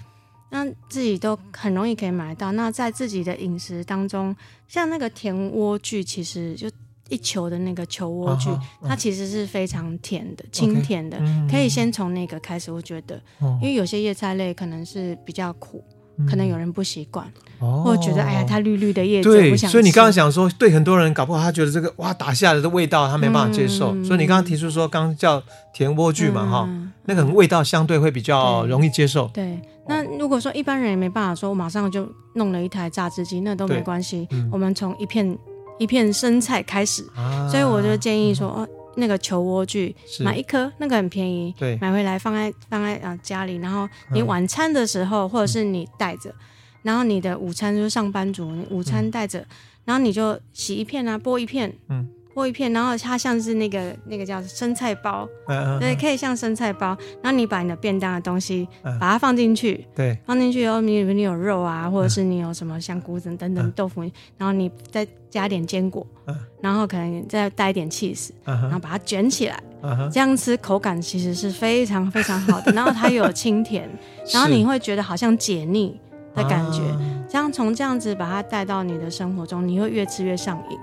那自己都很容易可以买到。那在自己的饮食当中，像那个甜莴苣，其实就一球的那个球莴苣，它其实是非常甜的，清甜的，可以先从那个开始。我觉得，因为有些叶菜类可能是比较苦，可能有人不习惯，或者觉得哎呀，它绿绿的叶子，对，所以你刚刚想说，对很多人搞不好他觉得这个哇打下来的味道他没办法接受，所以你刚刚提出说，刚刚叫甜莴苣嘛哈，那个味道相对会比较容易接受，对。那如果说一般人也没办法说，我马上就弄了一台榨汁机，那都没关系。嗯、我们从一片一片生菜开始，啊、所以我就建议说，哦，那个球莴苣是。买一颗，那个很便宜，对，买回来放在放在啊家里，然后你晚餐的时候，嗯、或者是你带着，然后你的午餐就是上班族，你午餐带着，嗯、然后你就洗一片啊，剥一片，嗯。剥一片，然后它像是那个那个叫生菜包，嗯、对，可以像生菜包。然后你把你的便当的东西，嗯、把它放进去，对，放进去以后，你你有肉啊，或者是你有什么香菇等等等豆腐，嗯、然后你再加点坚果，嗯、然后可能再带一点起司，嗯、然后把它卷起来，嗯、这样吃口感其实是非常非常好的。然后它又有清甜，然后你会觉得好像解腻的感觉。啊、这样从这样子把它带到你的生活中，你会越吃越上瘾。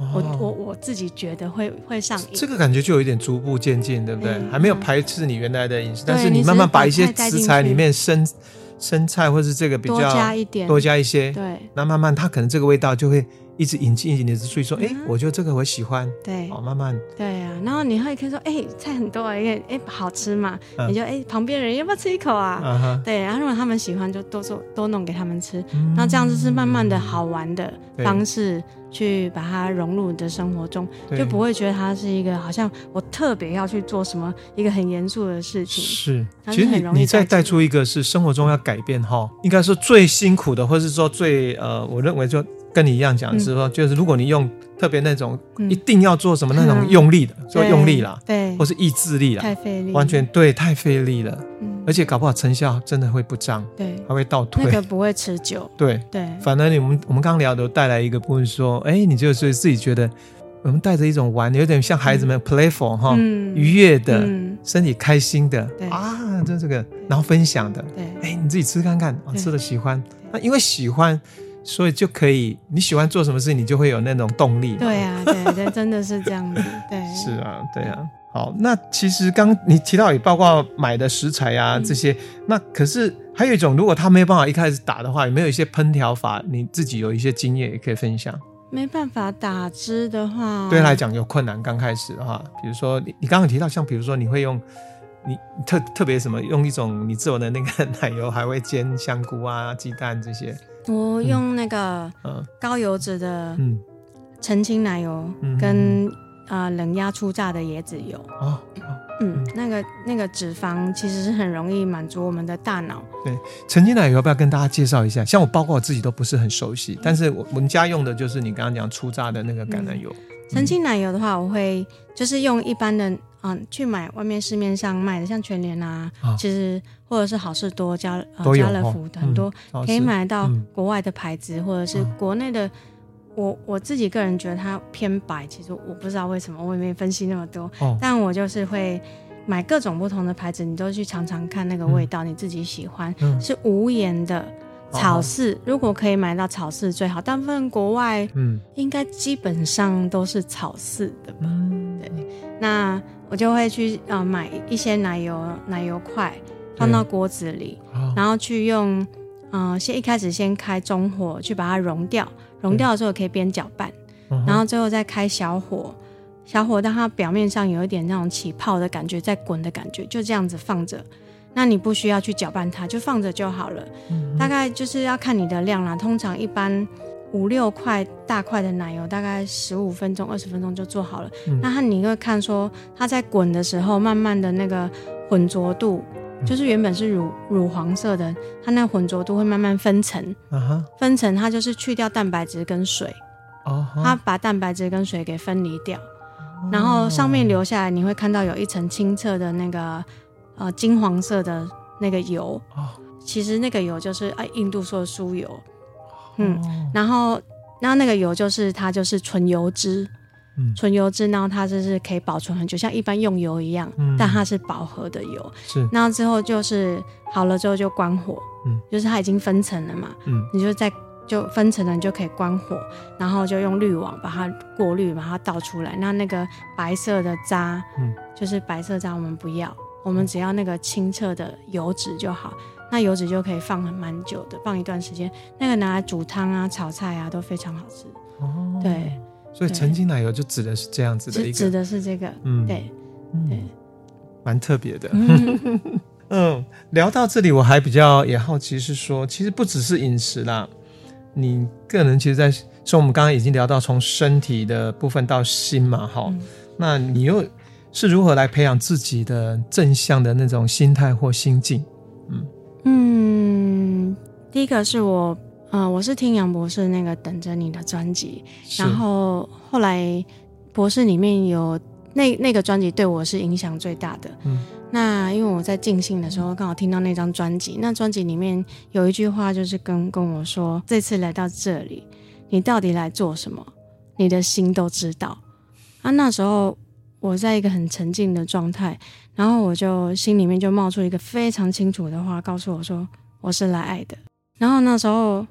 哦、我我我自己觉得会会上瘾。这个感觉就有一点逐步渐进，对不对？嗯、还没有排斥你原来的饮食，但是你慢慢把一些食材里面生生菜或是这个比较多加一点，多加一些，对，那慢慢它可能这个味道就会一直引进，引进你的注意说，哎、嗯，我觉得这个我喜欢，对，哦，慢慢，对啊，然后你会可以说，哎，菜很多，因为哎好吃嘛，嗯、你就哎旁边人要不要吃一口啊？对，然后如果他们喜欢，就多做多弄给他们吃，那、嗯、这样子是慢慢的好玩的方式。去把它融入你的生活中，就不会觉得它是一个好像我特别要去做什么一个很严肃的事情。是，其实你你再带出一个是生活中要改变哈，应该说最辛苦的，或是说最呃，我认为就跟你一样讲，是说就是如果你用特别那种一定要做什么那种用力的，说用力啦，对，或是意志力啦，太费力，完全对，太费力了。而且搞不好成效真的会不彰，对，还会倒退，那个不会持久，对。对。反而你们我们刚刚聊的带来一个部分，说，哎，你就是自己觉得，我们带着一种玩，有点像孩子们 playful 哈，愉悦的，身体开心的，啊，就这个，然后分享的，对，哎，你自己吃看看，吃了喜欢，那因为喜欢，所以就可以，你喜欢做什么事，你就会有那种动力。对啊，对对，真的是这样子，对，是啊，对啊。好，那其实刚你提到也包括买的食材啊、嗯、这些，那可是还有一种，如果他没有办法一开始打的话，有没有一些烹调法？你自己有一些经验也可以分享。没办法打汁的话，对他来讲有困难。刚开始的话，比如说你你刚刚提到，像比如说你会用你特特别什么，用一种你自我的那个 奶油，还会煎香菇啊、鸡蛋这些。我用那个高油脂的澄清奶油跟。啊、呃，冷压初榨的椰子油哦，嗯，那个那个脂肪其实是很容易满足我们的大脑。对，澄清奶油要不要跟大家介绍一下？像我，包括我自己都不是很熟悉，但是我我们家用的就是你刚刚讲初榨的那个橄榄油。澄清、嗯、奶油的话，我会就是用一般的，嗯，去买外面市面上卖的，像全联啊，哦、其实或者是好事多、家呃家乐福的很多、嗯、可以买到国外的牌子，嗯、或者是国内的。我我自己个人觉得它偏白，其实我不知道为什么，我也没分析那么多。哦、但我就是会买各种不同的牌子，你都去尝尝看那个味道，嗯、你自己喜欢。嗯、是无盐的草饲，哦、如果可以买到草饲最好。大部分国外，嗯，应该基本上都是草饲的吧？嗯、对。那我就会去啊、呃、买一些奶油奶油块，放到锅子里，哦、然后去用，嗯、呃，先一开始先开中火去把它融掉。融掉的时候可以边搅拌，嗯、然后最后再开小火，小火让它表面上有一点那种起泡的感觉，在滚的感觉，就这样子放着。那你不需要去搅拌它，就放着就好了。嗯、大概就是要看你的量啦，通常一般五六块大块的奶油，大概十五分钟、二十分钟就做好了。嗯、那你会看说它在滚的时候，慢慢的那个浑浊度。就是原本是乳乳黄色的，它那个浑浊度会慢慢分层，uh huh. 分层它就是去掉蛋白质跟水，uh huh. 它把蛋白质跟水给分离掉，uh huh. 然后上面留下来你会看到有一层清澈的那个呃金黄色的那个油，uh. 其实那个油就是哎印度说的酥油，嗯，uh. 然后然后那个油就是它就是纯油脂。纯油脂，然后它就是可以保存很久，像一般用油一样，嗯、但它是饱和的油。是，然后之后就是好了之后就关火，嗯，就是它已经分层了嘛，嗯，你就在就分层了，你就可以关火，然后就用滤网把它过滤，把它倒出来。那那个白色的渣，嗯，就是白色渣我们不要，我们只要那个清澈的油脂就好。那油脂就可以放很蛮久的，放一段时间，那个拿来煮汤啊、炒菜啊都非常好吃。哦，对。所以澄清奶油就指的是这样子的一个，指的是这个，嗯，对，对，蛮特别的。嗯，嗯，聊到这里，我还比较也好奇是说，其实不只是饮食啦，你个人其实在说，我们刚刚已经聊到从身体的部分到心嘛，哈，嗯，那你又是如何来培养自己的正向的那种心态或心境？嗯嗯，第一个是我。嗯、呃，我是听杨博士那个等着你的专辑，然后后来博士里面有那那个专辑对我是影响最大的。嗯，那因为我在静心的时候刚好听到那张专辑，那专辑里面有一句话就是跟跟我说：这次来到这里，你到底来做什么？你的心都知道。啊，那时候我在一个很沉静的状态，然后我就心里面就冒出一个非常清楚的话，告诉我说：我是来爱的。然后那时候。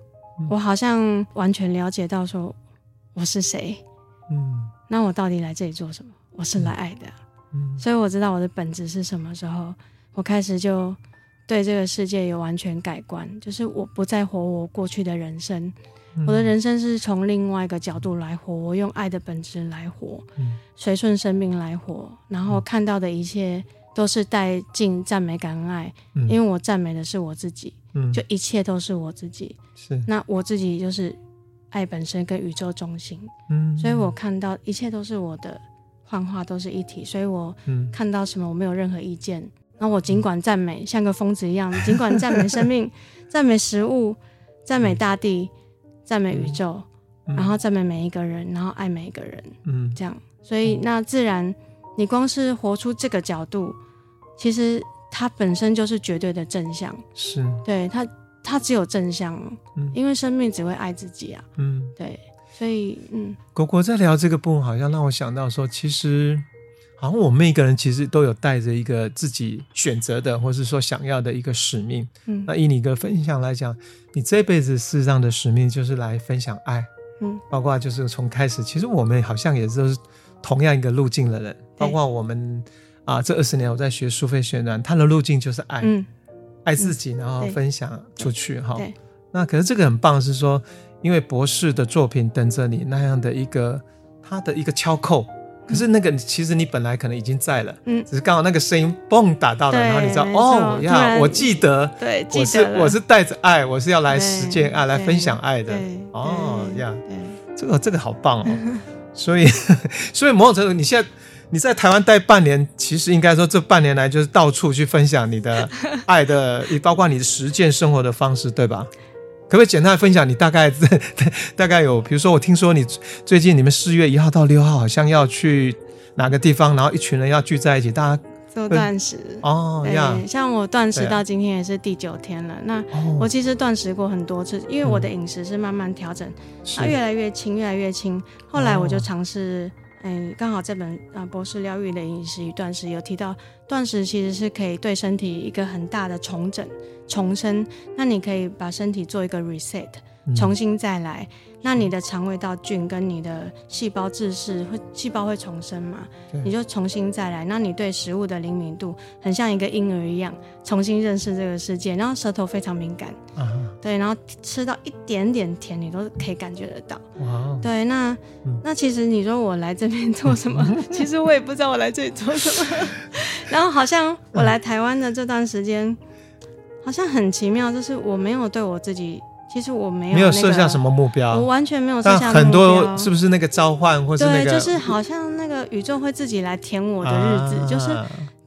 我好像完全了解到说我是谁，嗯，那我到底来这里做什么？我是来爱的，嗯，所以我知道我的本质是什么时候，我开始就对这个世界有完全改观，就是我不再活我过去的人生，嗯、我的人生是从另外一个角度来活，我用爱的本质来活，嗯，随顺生命来活，然后看到的一切都是带进赞美、感恩、爱，嗯、因为我赞美的是我自己，嗯，就一切都是我自己，是，那我自己就是爱本身跟宇宙中心，嗯，所以我看到一切都是我的。幻化都是一体，所以我看到什么我没有任何意见。那、嗯、我尽管赞美，像个疯子一样，尽管赞美生命，赞美食物，赞美大地，赞美宇宙，嗯、然后赞美每一个人，然后爱每一个人。嗯，这样，所以那自然，你光是活出这个角度，其实它本身就是绝对的正向。是，对它，它只有正向，嗯、因为生命只会爱自己啊。嗯，对。所以，嗯，果果在聊这个部分，好像让我想到说，其实，好像我们每一个人其实都有带着一个自己选择的，或是说想要的一个使命。嗯，那以你的分享来讲，你这辈子事实上的使命就是来分享爱。嗯，包括就是从开始，其实我们好像也都是同样一个路径的人。包括我们啊，这二十年我在学苏菲宣传，它的路径就是爱，嗯，爱自己，然后分享出去。哈，那可是这个很棒，是说。因为博士的作品等着你那样的一个他的一个敲扣，可是那个其实你本来可能已经在了，嗯，只是刚好那个声音嘣打到了，然后你知道哦呀，我记得，对，我是我是带着爱，我是要来实践爱，来分享爱的，哦呀，这个这个好棒哦，所以 所以某种程度，你现在你在台湾待半年，其实应该说这半年来就是到处去分享你的爱的，也包括你的实践生活的方式，对吧？可不可以简单分享？你大概 大概有，比如说，我听说你最近你们四月一号到六号好像要去哪个地方，然后一群人要聚在一起，大家做断食哦。对，样像我断食到今天也是第九天了。啊、那我其实断食过很多次，因为我的饮食是慢慢调整，它、嗯啊、越来越轻，越来越轻。后来我就尝试，哎，刚好这本啊博士疗愈的饮食与断食有提到，断食其实是可以对身体一个很大的重整。重生，那你可以把身体做一个 reset，重新再来。嗯、那你的肠胃道菌跟你的细胞自噬，会细胞会重生嘛？你就重新再来。那你对食物的灵敏度，很像一个婴儿一样，重新认识这个世界。然后舌头非常敏感，啊、对，然后吃到一点点甜，你都可以感觉得到。哇对，那、嗯、那其实你说我来这边做什么？其实我也不知道我来这里做什么。然后好像我来台湾的这段时间。好像很奇妙，就是我没有对我自己，其实我没有、那个、没有设下什么目标，我完全没有设下目标。但很多是不是那个召唤，或是那个？对，就是好像那个宇宙会自己来填我的日子，啊、就是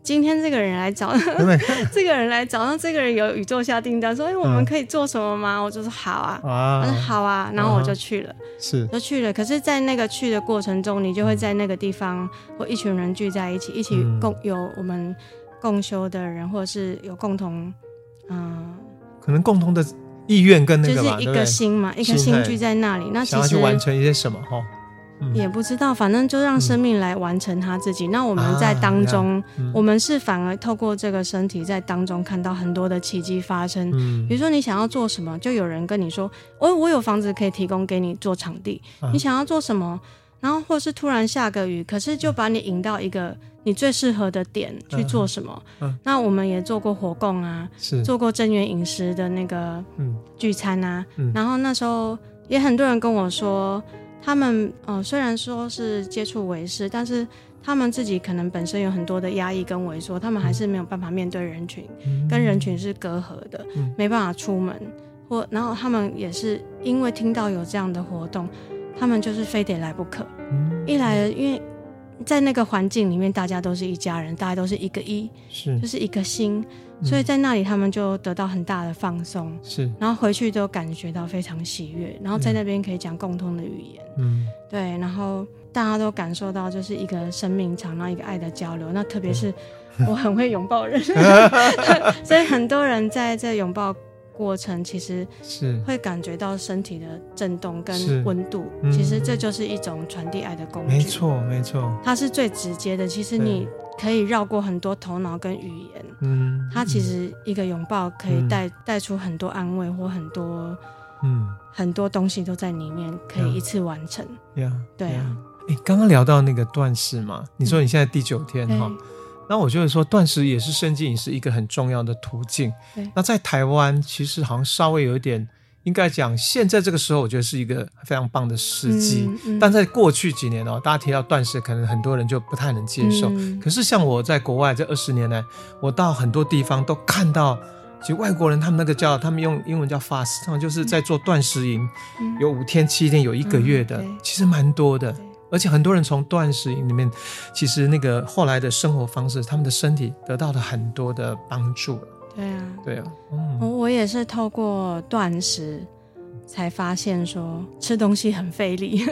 今天这个人来找，这个人来找，那这个人有宇宙下订单，说哎，我们可以做什么吗？嗯、我就说好啊，啊，说好啊，然后我就去了，是就去了。可是，在那个去的过程中，你就会在那个地方，或一群人聚在一起，一起共有我们共修的人，或者是有共同。嗯，可能共同的意愿跟那个就是一个心嘛，一颗心聚在那里，那其实想要去完成一些什么哈，也不知道，反正就让生命来完成他自己。那我们在当中，我们是反而透过这个身体在当中看到很多的奇迹发生。比如说你想要做什么，就有人跟你说，我我有房子可以提供给你做场地。你想要做什么，然后或是突然下个雨，可是就把你引到一个。你最适合的点去做什么？嗯嗯、那我们也做过活供啊，是做过正愿饮食的那个聚餐啊。然后那时候也很多人跟我说，他们呃虽然说是接触维师，但是他们自己可能本身有很多的压抑跟萎缩，他们还是没有办法面对人群，嗯、跟人群是隔阂的，嗯、没办法出门。或然后他们也是因为听到有这样的活动，他们就是非得来不可。嗯、一来因为。在那个环境里面，大家都是一家人，大家都是一个一，是。就是一个心，嗯、所以在那里他们就得到很大的放松，是，然后回去都感觉到非常喜悦，然后在那边可以讲共通的语言，嗯，对，然后大家都感受到就是一个生命场，然后一个爱的交流，那特别是我很会拥抱人，所以很多人在这拥抱。过程其实是会感觉到身体的震动跟温度，嗯、其实这就是一种传递爱的工具。没错，没错，它是最直接的。其实你可以绕过很多头脑跟语言，嗯，它其实一个拥抱可以带带、嗯、出很多安慰或很多，嗯，很多东西都在里面，可以一次完成。呀，对啊。哎，刚刚聊到那个断食嘛，你说你现在第九天哈。嗯那我觉得说断食也是生计饮食一个很重要的途径。那在台湾其实好像稍微有一点，应该讲现在这个时候，我觉得是一个非常棒的时机。嗯嗯、但在过去几年哦，大家提到断食，可能很多人就不太能接受。嗯、可是像我在国外这二十年来，我到很多地方都看到，其实外国人他们那个叫他们用英文叫 fast，他们就是在做断食营，嗯、有五天、七天、有一个月的，嗯、其实蛮多的。而且很多人从断食营里面，其实那个后来的生活方式，他们的身体得到了很多的帮助。对啊，对啊，嗯，我也是透过断食才发现说吃东西很费力，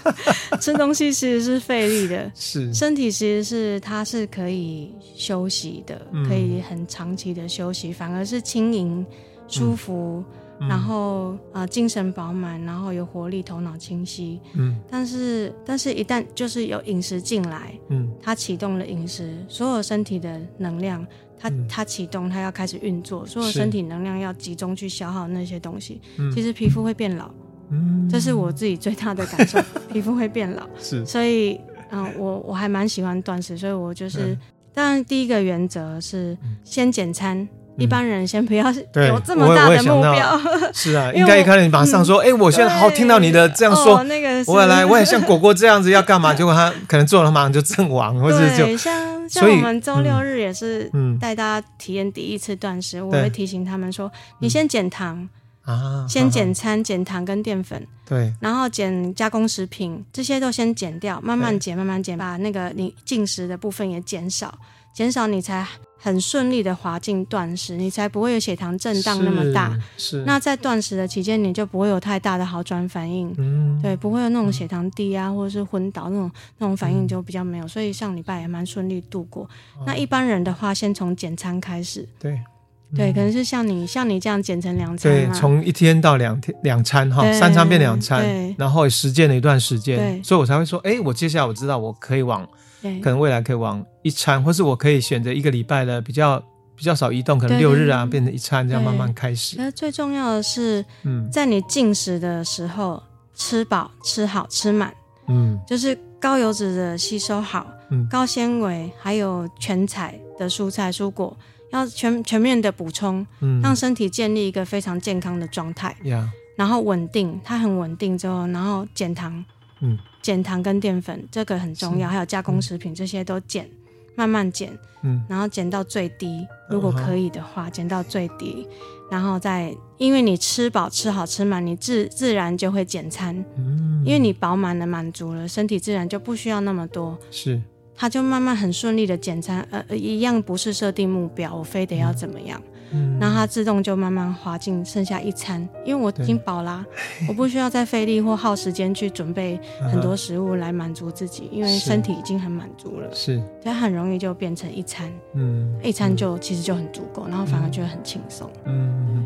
吃东西其实是费力的，是。身体其实是它是可以休息的，嗯、可以很长期的休息，反而是轻盈舒服。嗯然后呃，精神饱满，然后有活力，头脑清晰。嗯，但是，但是一旦就是有饮食进来，嗯，它启动了饮食，所有身体的能量，它、嗯、它启动，它要开始运作，所有身体能量要集中去消耗那些东西。嗯，其实皮肤会变老，嗯，这是我自己最大的感受，皮肤会变老。是，所以，嗯、呃，我我还蛮喜欢断食，所以我就是，当然、嗯、第一个原则是先减餐。一般人先不要有这么大的目标，是啊，应该一开始你马上说，哎，我现在好听到你的这样说，那个我也来，我也像果果这样子要干嘛？结果他可能做了，马上就阵亡，或者就像像我们周六日也是带大家体验第一次断食，我会提醒他们说，你先减糖啊，先减餐，减糖跟淀粉，对，然后减加工食品，这些都先减掉，慢慢减，慢慢减，把那个你进食的部分也减少，减少你才。很顺利的滑进断食，你才不会有血糖震荡那么大。是。是那在断食的期间，你就不会有太大的好转反应。嗯。对，不会有那种血糖低啊，或者是昏倒那种那种反应就比较没有。所以上礼拜也蛮顺利度过。哦、那一般人的话，先从减餐开始。对。嗯、对，可能是像你像你这样减成两餐。对，从一天到两天两餐哈，三餐变两餐。对。然后实践了一段时间，对。所以我才会说，哎，我接下来我知道我可以往。对。可能未来可以往一餐，或是我可以选择一个礼拜的比较比较少移动，可能六日啊变成一餐，这样慢慢开始。那最重要的是，嗯，在你进食的时候，吃饱、吃好、吃满，嗯，就是高油脂的吸收好，嗯，高纤维还有全彩的蔬菜蔬果，要全全面的补充，嗯，让身体建立一个非常健康的状态，呀，然后稳定，它很稳定之后，然后减糖，嗯。减糖跟淀粉这个很重要，还有加工食品、嗯、这些都减，慢慢减，嗯，然后减到最低，如果可以的话，减、嗯、到最低，然后再，因为你吃饱、吃好、吃满，你自自然就会减餐，嗯，因为你饱满了、满足了，身体自然就不需要那么多，是，它就慢慢很顺利的减餐，呃，一样不是设定目标，我非得要怎么样。嗯嗯，然后它自动就慢慢滑进剩下一餐，因为我已经饱啦，对。我不需要再费力或耗时间去准备很多食物来满足自己，uh. 因为身体已经很满足了，是，它很容易就变成一餐，嗯，一餐就其实就很足够，然后反而觉得很轻松，嗯。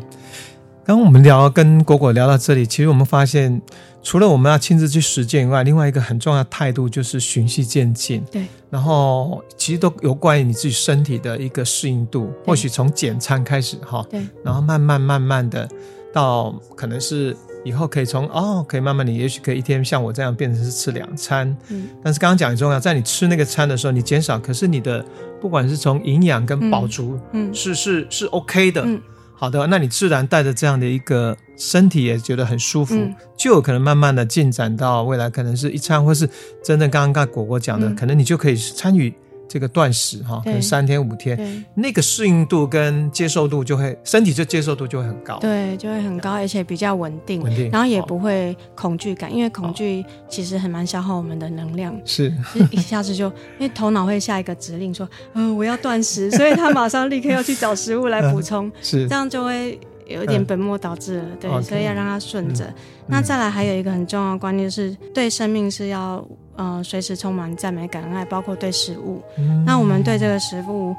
刚刚我们聊跟果果聊到这里，其实我们发现，除了我们要亲自去实践以外，另外一个很重要的态度就是循序渐进。对，然后其实都有关于你自己身体的一个适应度。或许从减餐开始哈，对，然后慢慢慢慢的到可能是以后可以从哦，可以慢慢你，也许可以一天像我这样变成是吃两餐。嗯，但是刚刚讲很重要，在你吃那个餐的时候，你减少，可是你的不管是从营养跟饱足，嗯，是是是 OK 的。嗯。好的，那你自然带着这样的一个身体也觉得很舒服，嗯、就有可能慢慢的进展到未来，可能是一餐，或是真的刚刚果果讲的，嗯、可能你就可以参与。这个断食哈，可能三天五天，那个适应度跟接受度就会，身体就接受度就会很高，对，就会很高，而且比较稳定，稳定，然后也不会恐惧感，因为恐惧其实很蛮消耗我们的能量，是，一下子就因为头脑会下一个指令说，嗯，我要断食，所以他马上立刻要去找食物来补充，是，这样就会有点本末倒置了，对，所以要让它顺着。那再来还有一个很重要的观念是，对生命是要。呃，随时充满赞美、感恩爱，包括对食物。嗯、那我们对这个食物，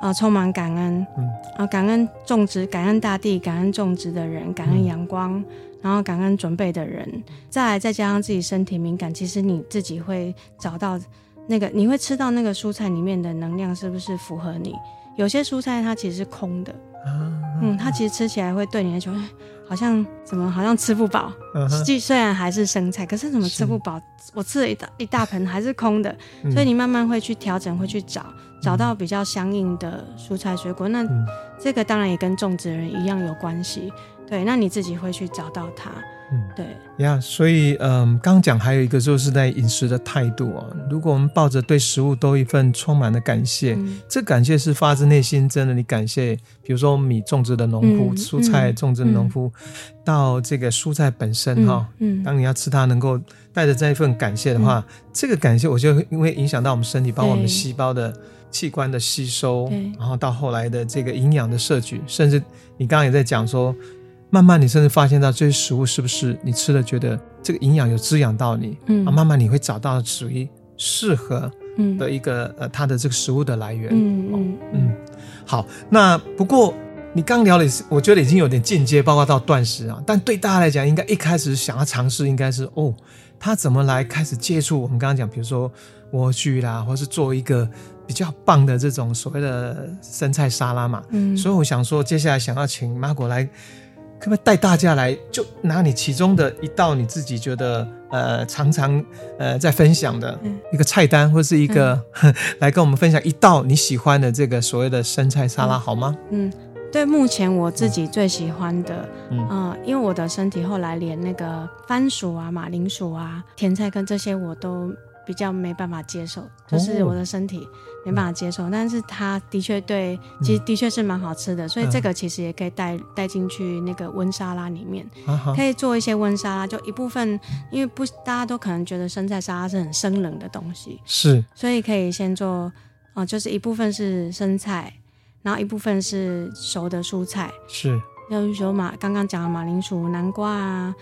呃，充满感恩。啊、呃，感恩种植，感恩大地，感恩种植的人，感恩阳光，嗯、然后感恩准备的人。再来，再加上自己身体敏感，其实你自己会找到那个，你会吃到那个蔬菜里面的能量是不是符合你？有些蔬菜它其实是空的，啊、嗯，它其实吃起来会对你来说。好好像怎么好像吃不饱，实际虽然还是生菜，可是怎么吃不饱？我吃了一大一大盆还是空的，所以你慢慢会去调整，会去找找到比较相应的蔬菜水果。那这个当然也跟种植人一样有关系，对，那你自己会去找到它。嗯，对。呀，yeah, 所以嗯，刚刚讲还有一个就是在饮食的态度啊。如果我们抱着对食物都一份充满的感谢，嗯、这感谢是发自内心，真的，你感谢，比如说米种植的农夫，嗯、蔬菜种植的农夫，嗯、到这个蔬菜本身哈，嗯，当你要吃它，能够带着这一份感谢的话，嗯、这个感谢，我就因为影响到我们身体，包括我们细胞的器官的吸收，然后到后来的这个营养的摄取，甚至你刚刚也在讲说。慢慢，你甚至发现到这些食物是不是你吃了，觉得这个营养有滋养到你，嗯，啊，慢慢你会找到属于适合的一个、嗯、呃它的这个食物的来源，嗯嗯嗯。好，那不过你刚聊的，我觉得已经有点进阶，包括到断食啊。但对大家来讲，应该一开始想要尝试，应该是哦，他怎么来开始接触我们刚刚讲，比如说莴苣啦，或是做一个比较棒的这种所谓的生菜沙拉嘛。嗯，所以我想说，接下来想要请马果来。可不可以带大家来，就拿你其中的一道你自己觉得呃常常呃在分享的一个菜单，或是一个、嗯、来跟我们分享一道你喜欢的这个所谓的生菜沙拉，好吗？嗯，对，目前我自己最喜欢的，嗯、呃，因为我的身体后来连那个番薯啊、马铃薯啊、甜菜根这些我都。比较没办法接受，就是我的身体没办法接受，哦、但是它的确对，其实的确是蛮好吃的，嗯、所以这个其实也可以带带进去那个温沙拉里面，啊、可以做一些温沙拉，就一部分，因为不大家都可能觉得生菜沙拉是很生冷的东西，是，所以可以先做，哦、呃，就是一部分是生菜，然后一部分是熟的蔬菜，是，比如马刚刚讲的马铃薯、南瓜啊。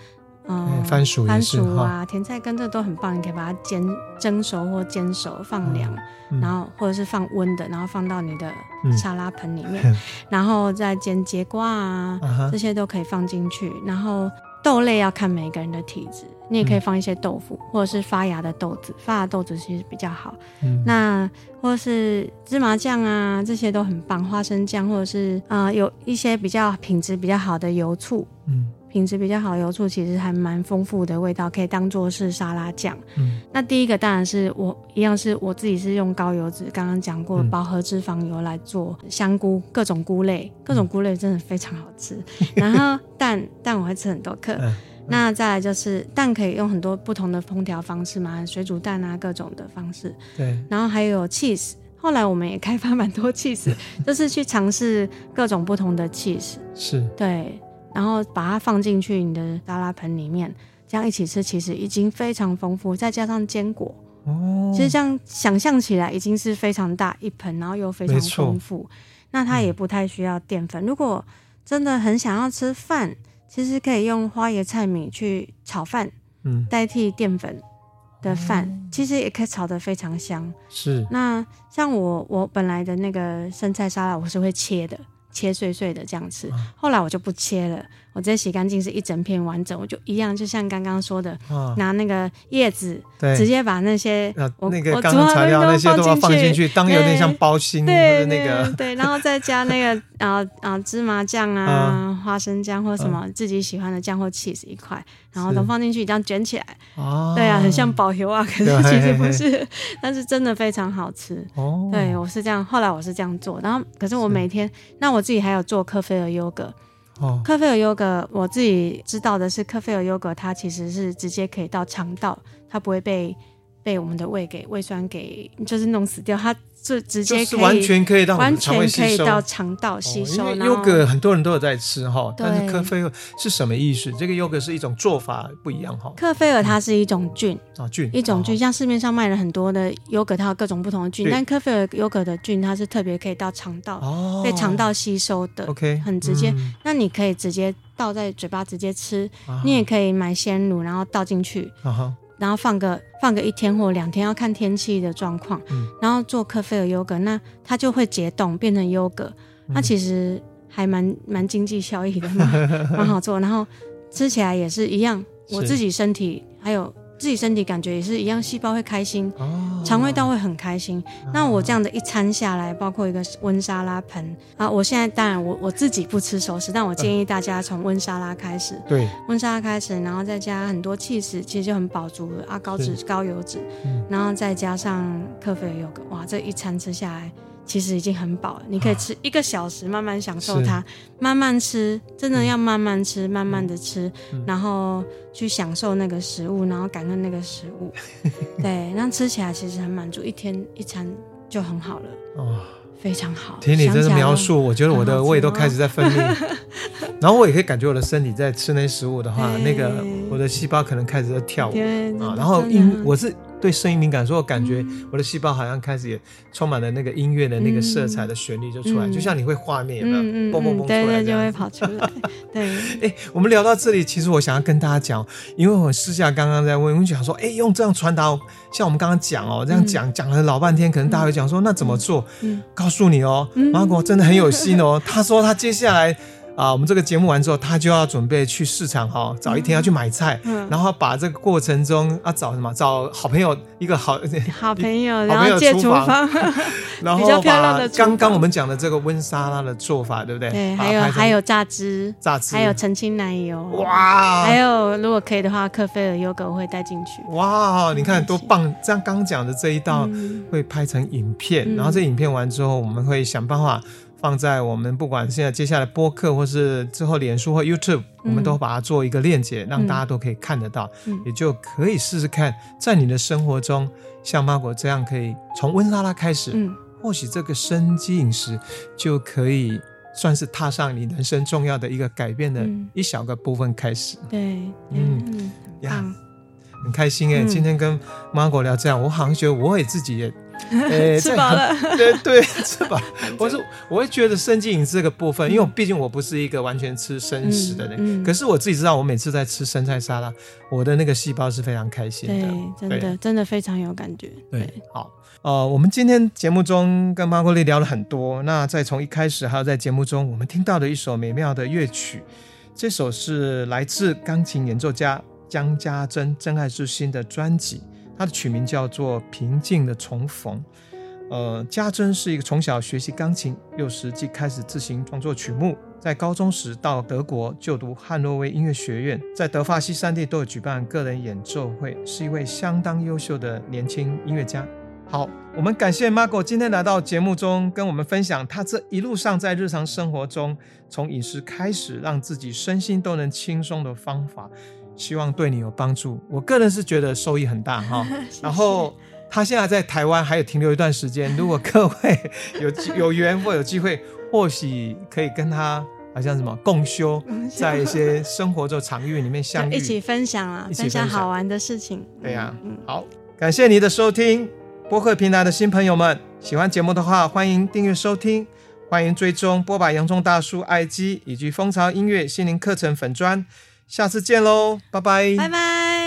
嗯，番薯、番薯啊，甜菜根这都很棒，你可以把它煎、蒸熟或煎熟，放凉，嗯、然后或者是放温的，然后放到你的沙拉盆里面，嗯、然后再煎节瓜啊，啊这些都可以放进去。然后豆类要看每个人的体质，你也可以放一些豆腐，嗯、或者是发芽的豆子，发芽豆子其实比较好。嗯、那或者是芝麻酱啊，这些都很棒，花生酱或者是啊、呃，有一些比较品质比较好的油醋，嗯。品质比较好的油醋其实还蛮丰富的味道，可以当做是沙拉酱。嗯，那第一个当然是我一样是我自己是用高油脂，刚刚讲过饱和脂肪油来做香菇，各种菇类，各种菇类真的非常好吃。嗯、然后 蛋蛋我会吃很多颗。那再来就是蛋可以用很多不同的烹调方式嘛，水煮蛋啊各种的方式。对。然后还有 cheese，后来我们也开发蛮多 cheese，就是去尝试各种不同的 cheese。是。对。然后把它放进去你的沙拉盆里面，这样一起吃，其实已经非常丰富。再加上坚果，哦，其实这样想象起来已经是非常大一盆，然后又非常丰富。那它也不太需要淀粉。嗯、如果真的很想要吃饭，其实可以用花椰菜米去炒饭，嗯，代替淀粉的饭，嗯、其实也可以炒得非常香。是。那像我我本来的那个生菜沙拉，我是会切的。切碎碎的这样吃，后来我就不切了，我直接洗干净是一整片完整，我就一样，就像刚刚说的，拿那个叶子，直接把那些我那个刚刚材料那些都要放进去，当有点像包心的那个，对，然后再加那个啊啊芝麻酱啊、花生酱或什么自己喜欢的酱或 cheese 一块，然后都放进去，这样卷起来，对啊，很像保油啊，可是其实不是，但是真的非常好吃。对，我是这样，后来我是这样做，然后可是我每天，那我。自己还有做克菲尔优格，克菲尔优格，我自己知道的是，克菲尔优格它其实是直接可以到肠道，它不会被被我们的胃给胃酸给就是弄死掉，它。就直接可以完全可以到完全可以到肠道吸收。因为优格很多人都有在吃哈，但是克菲尔是什么意思？这个优格是一种做法不一样哈。克菲尔它是一种菌啊菌，一种菌，像市面上卖了很多的优格，它有各种不同的菌，但克菲尔优格的菌它是特别可以到肠道，被肠道吸收的。OK，很直接。那你可以直接倒在嘴巴直接吃，你也可以买鲜乳然后倒进去。然后放个放个一天或两天，要看天气的状况。嗯、然后做克菲尔优格，那它就会解冻变成优格。那、嗯、其实还蛮蛮经济效益的嘛，蛮好做。然后吃起来也是一样，我自己身体还有自己身体感觉也是一样，细胞会开心，哦，肠胃道会很开心。那我这样的一餐下来，包括一个温沙拉盆。啊，我现在当然我我自己不吃熟食，但我建议大家从温沙拉开始，对，温沙拉开始，然后再加很多气食，其实就很饱足了啊，高脂高油脂，然后再加上克菲尔优格，哇，这一餐吃下来。其实已经很饱了，你可以吃一个小时，慢慢享受它，慢慢吃，真的要慢慢吃，慢慢的吃，嗯、然后去享受那个食物，然后感恩那个食物，对，那吃起来其实很满足，一天一餐就很好了，哦，非常好。听你这个描述，我觉得我的胃都开始在分泌，然后我也可以感觉我的身体在吃那些食物的话，那个我的细胞可能开始在跳舞。啊，然后因我是。对声音敏感，所以我感觉我的细胞好像开始也充满了那个音乐的那个色彩的旋律就出来，嗯、就像你会画面有没有？嘣嘣嘣出来，对，就会跑出来。对，哎，我们聊到这里，其实我想要跟大家讲，因为我私下刚刚在问，我想说，哎，用这样传达，像我们刚刚讲哦，这样讲讲了老半天，可能大家会讲说，那怎么做？嗯，告诉你哦，马果真的很有心哦，他说他接下来。啊，我们这个节目完之后，他就要准备去市场哈，早一天要去买菜，嗯、然后把这个过程中要找什么？找好朋友一个好好朋友，然后借厨房，然后把刚刚我们讲的这个温莎拉的做法，对不对？对，还有还有榨汁，榨汁，还有澄清奶油，哇，还有如果可以的话，克菲尔优格我会带进去。哇，你看多棒！这样刚讲的这一道会拍成影片，嗯、然后这影片完之后，我们会想办法。放在我们不管现在接下来播客，或是之后脸书或 YouTube，我们都把它做一个链接，让大家都可以看得到，也就可以试试看，在你的生活中，像妈果这样，可以从温拉拉开始，或许这个生机饮食就可以算是踏上你人生重要的一个改变的一小个部分开始。对，嗯，呀，很开心哎，今天跟马果聊这样，我好像觉得我也自己也。欸、吃饱了，对 对，吃饱。我是我会觉得生机饮食这个部分，因为毕竟我不是一个完全吃生食的人，可是我自己知道，我每次在吃生菜沙拉，我的那个细胞是非常开心的，对，真的真的非常有感觉。对，对好，呃，我们今天节目中跟马果丽聊了很多，那再从一开始还有在节目中我们听到的一首美妙的乐曲，这首是来自钢琴演奏家江家珍《真爱之心》的专辑。它的曲名叫做《平静的重逢》。呃，家珍是一个从小学习钢琴，又实际开始自行创作曲目。在高中时到德国就读汉诺威音乐学院，在德法西三地都有举办个人演奏会，是一位相当优秀的年轻音乐家。好，我们感谢 Marco 今天来到节目中，跟我们分享他这一路上在日常生活中，从饮食开始，让自己身心都能轻松的方法。希望对你有帮助。我个人是觉得收益很大哈。然后他现在在台湾还有停留一段时间，如果各位 有有缘或有机会，或许可以跟他好像什么共修，在一些生活中场域里面相遇，一起分享啊，分享，好玩的事情。对呀、啊，嗯、好，感谢你的收听。播客平台的新朋友们，喜欢节目的话，欢迎订阅收听，欢迎追踪波把洋葱大叔 IG 以及蜂巢音乐心灵课程粉专。下次见喽，拜拜，拜拜。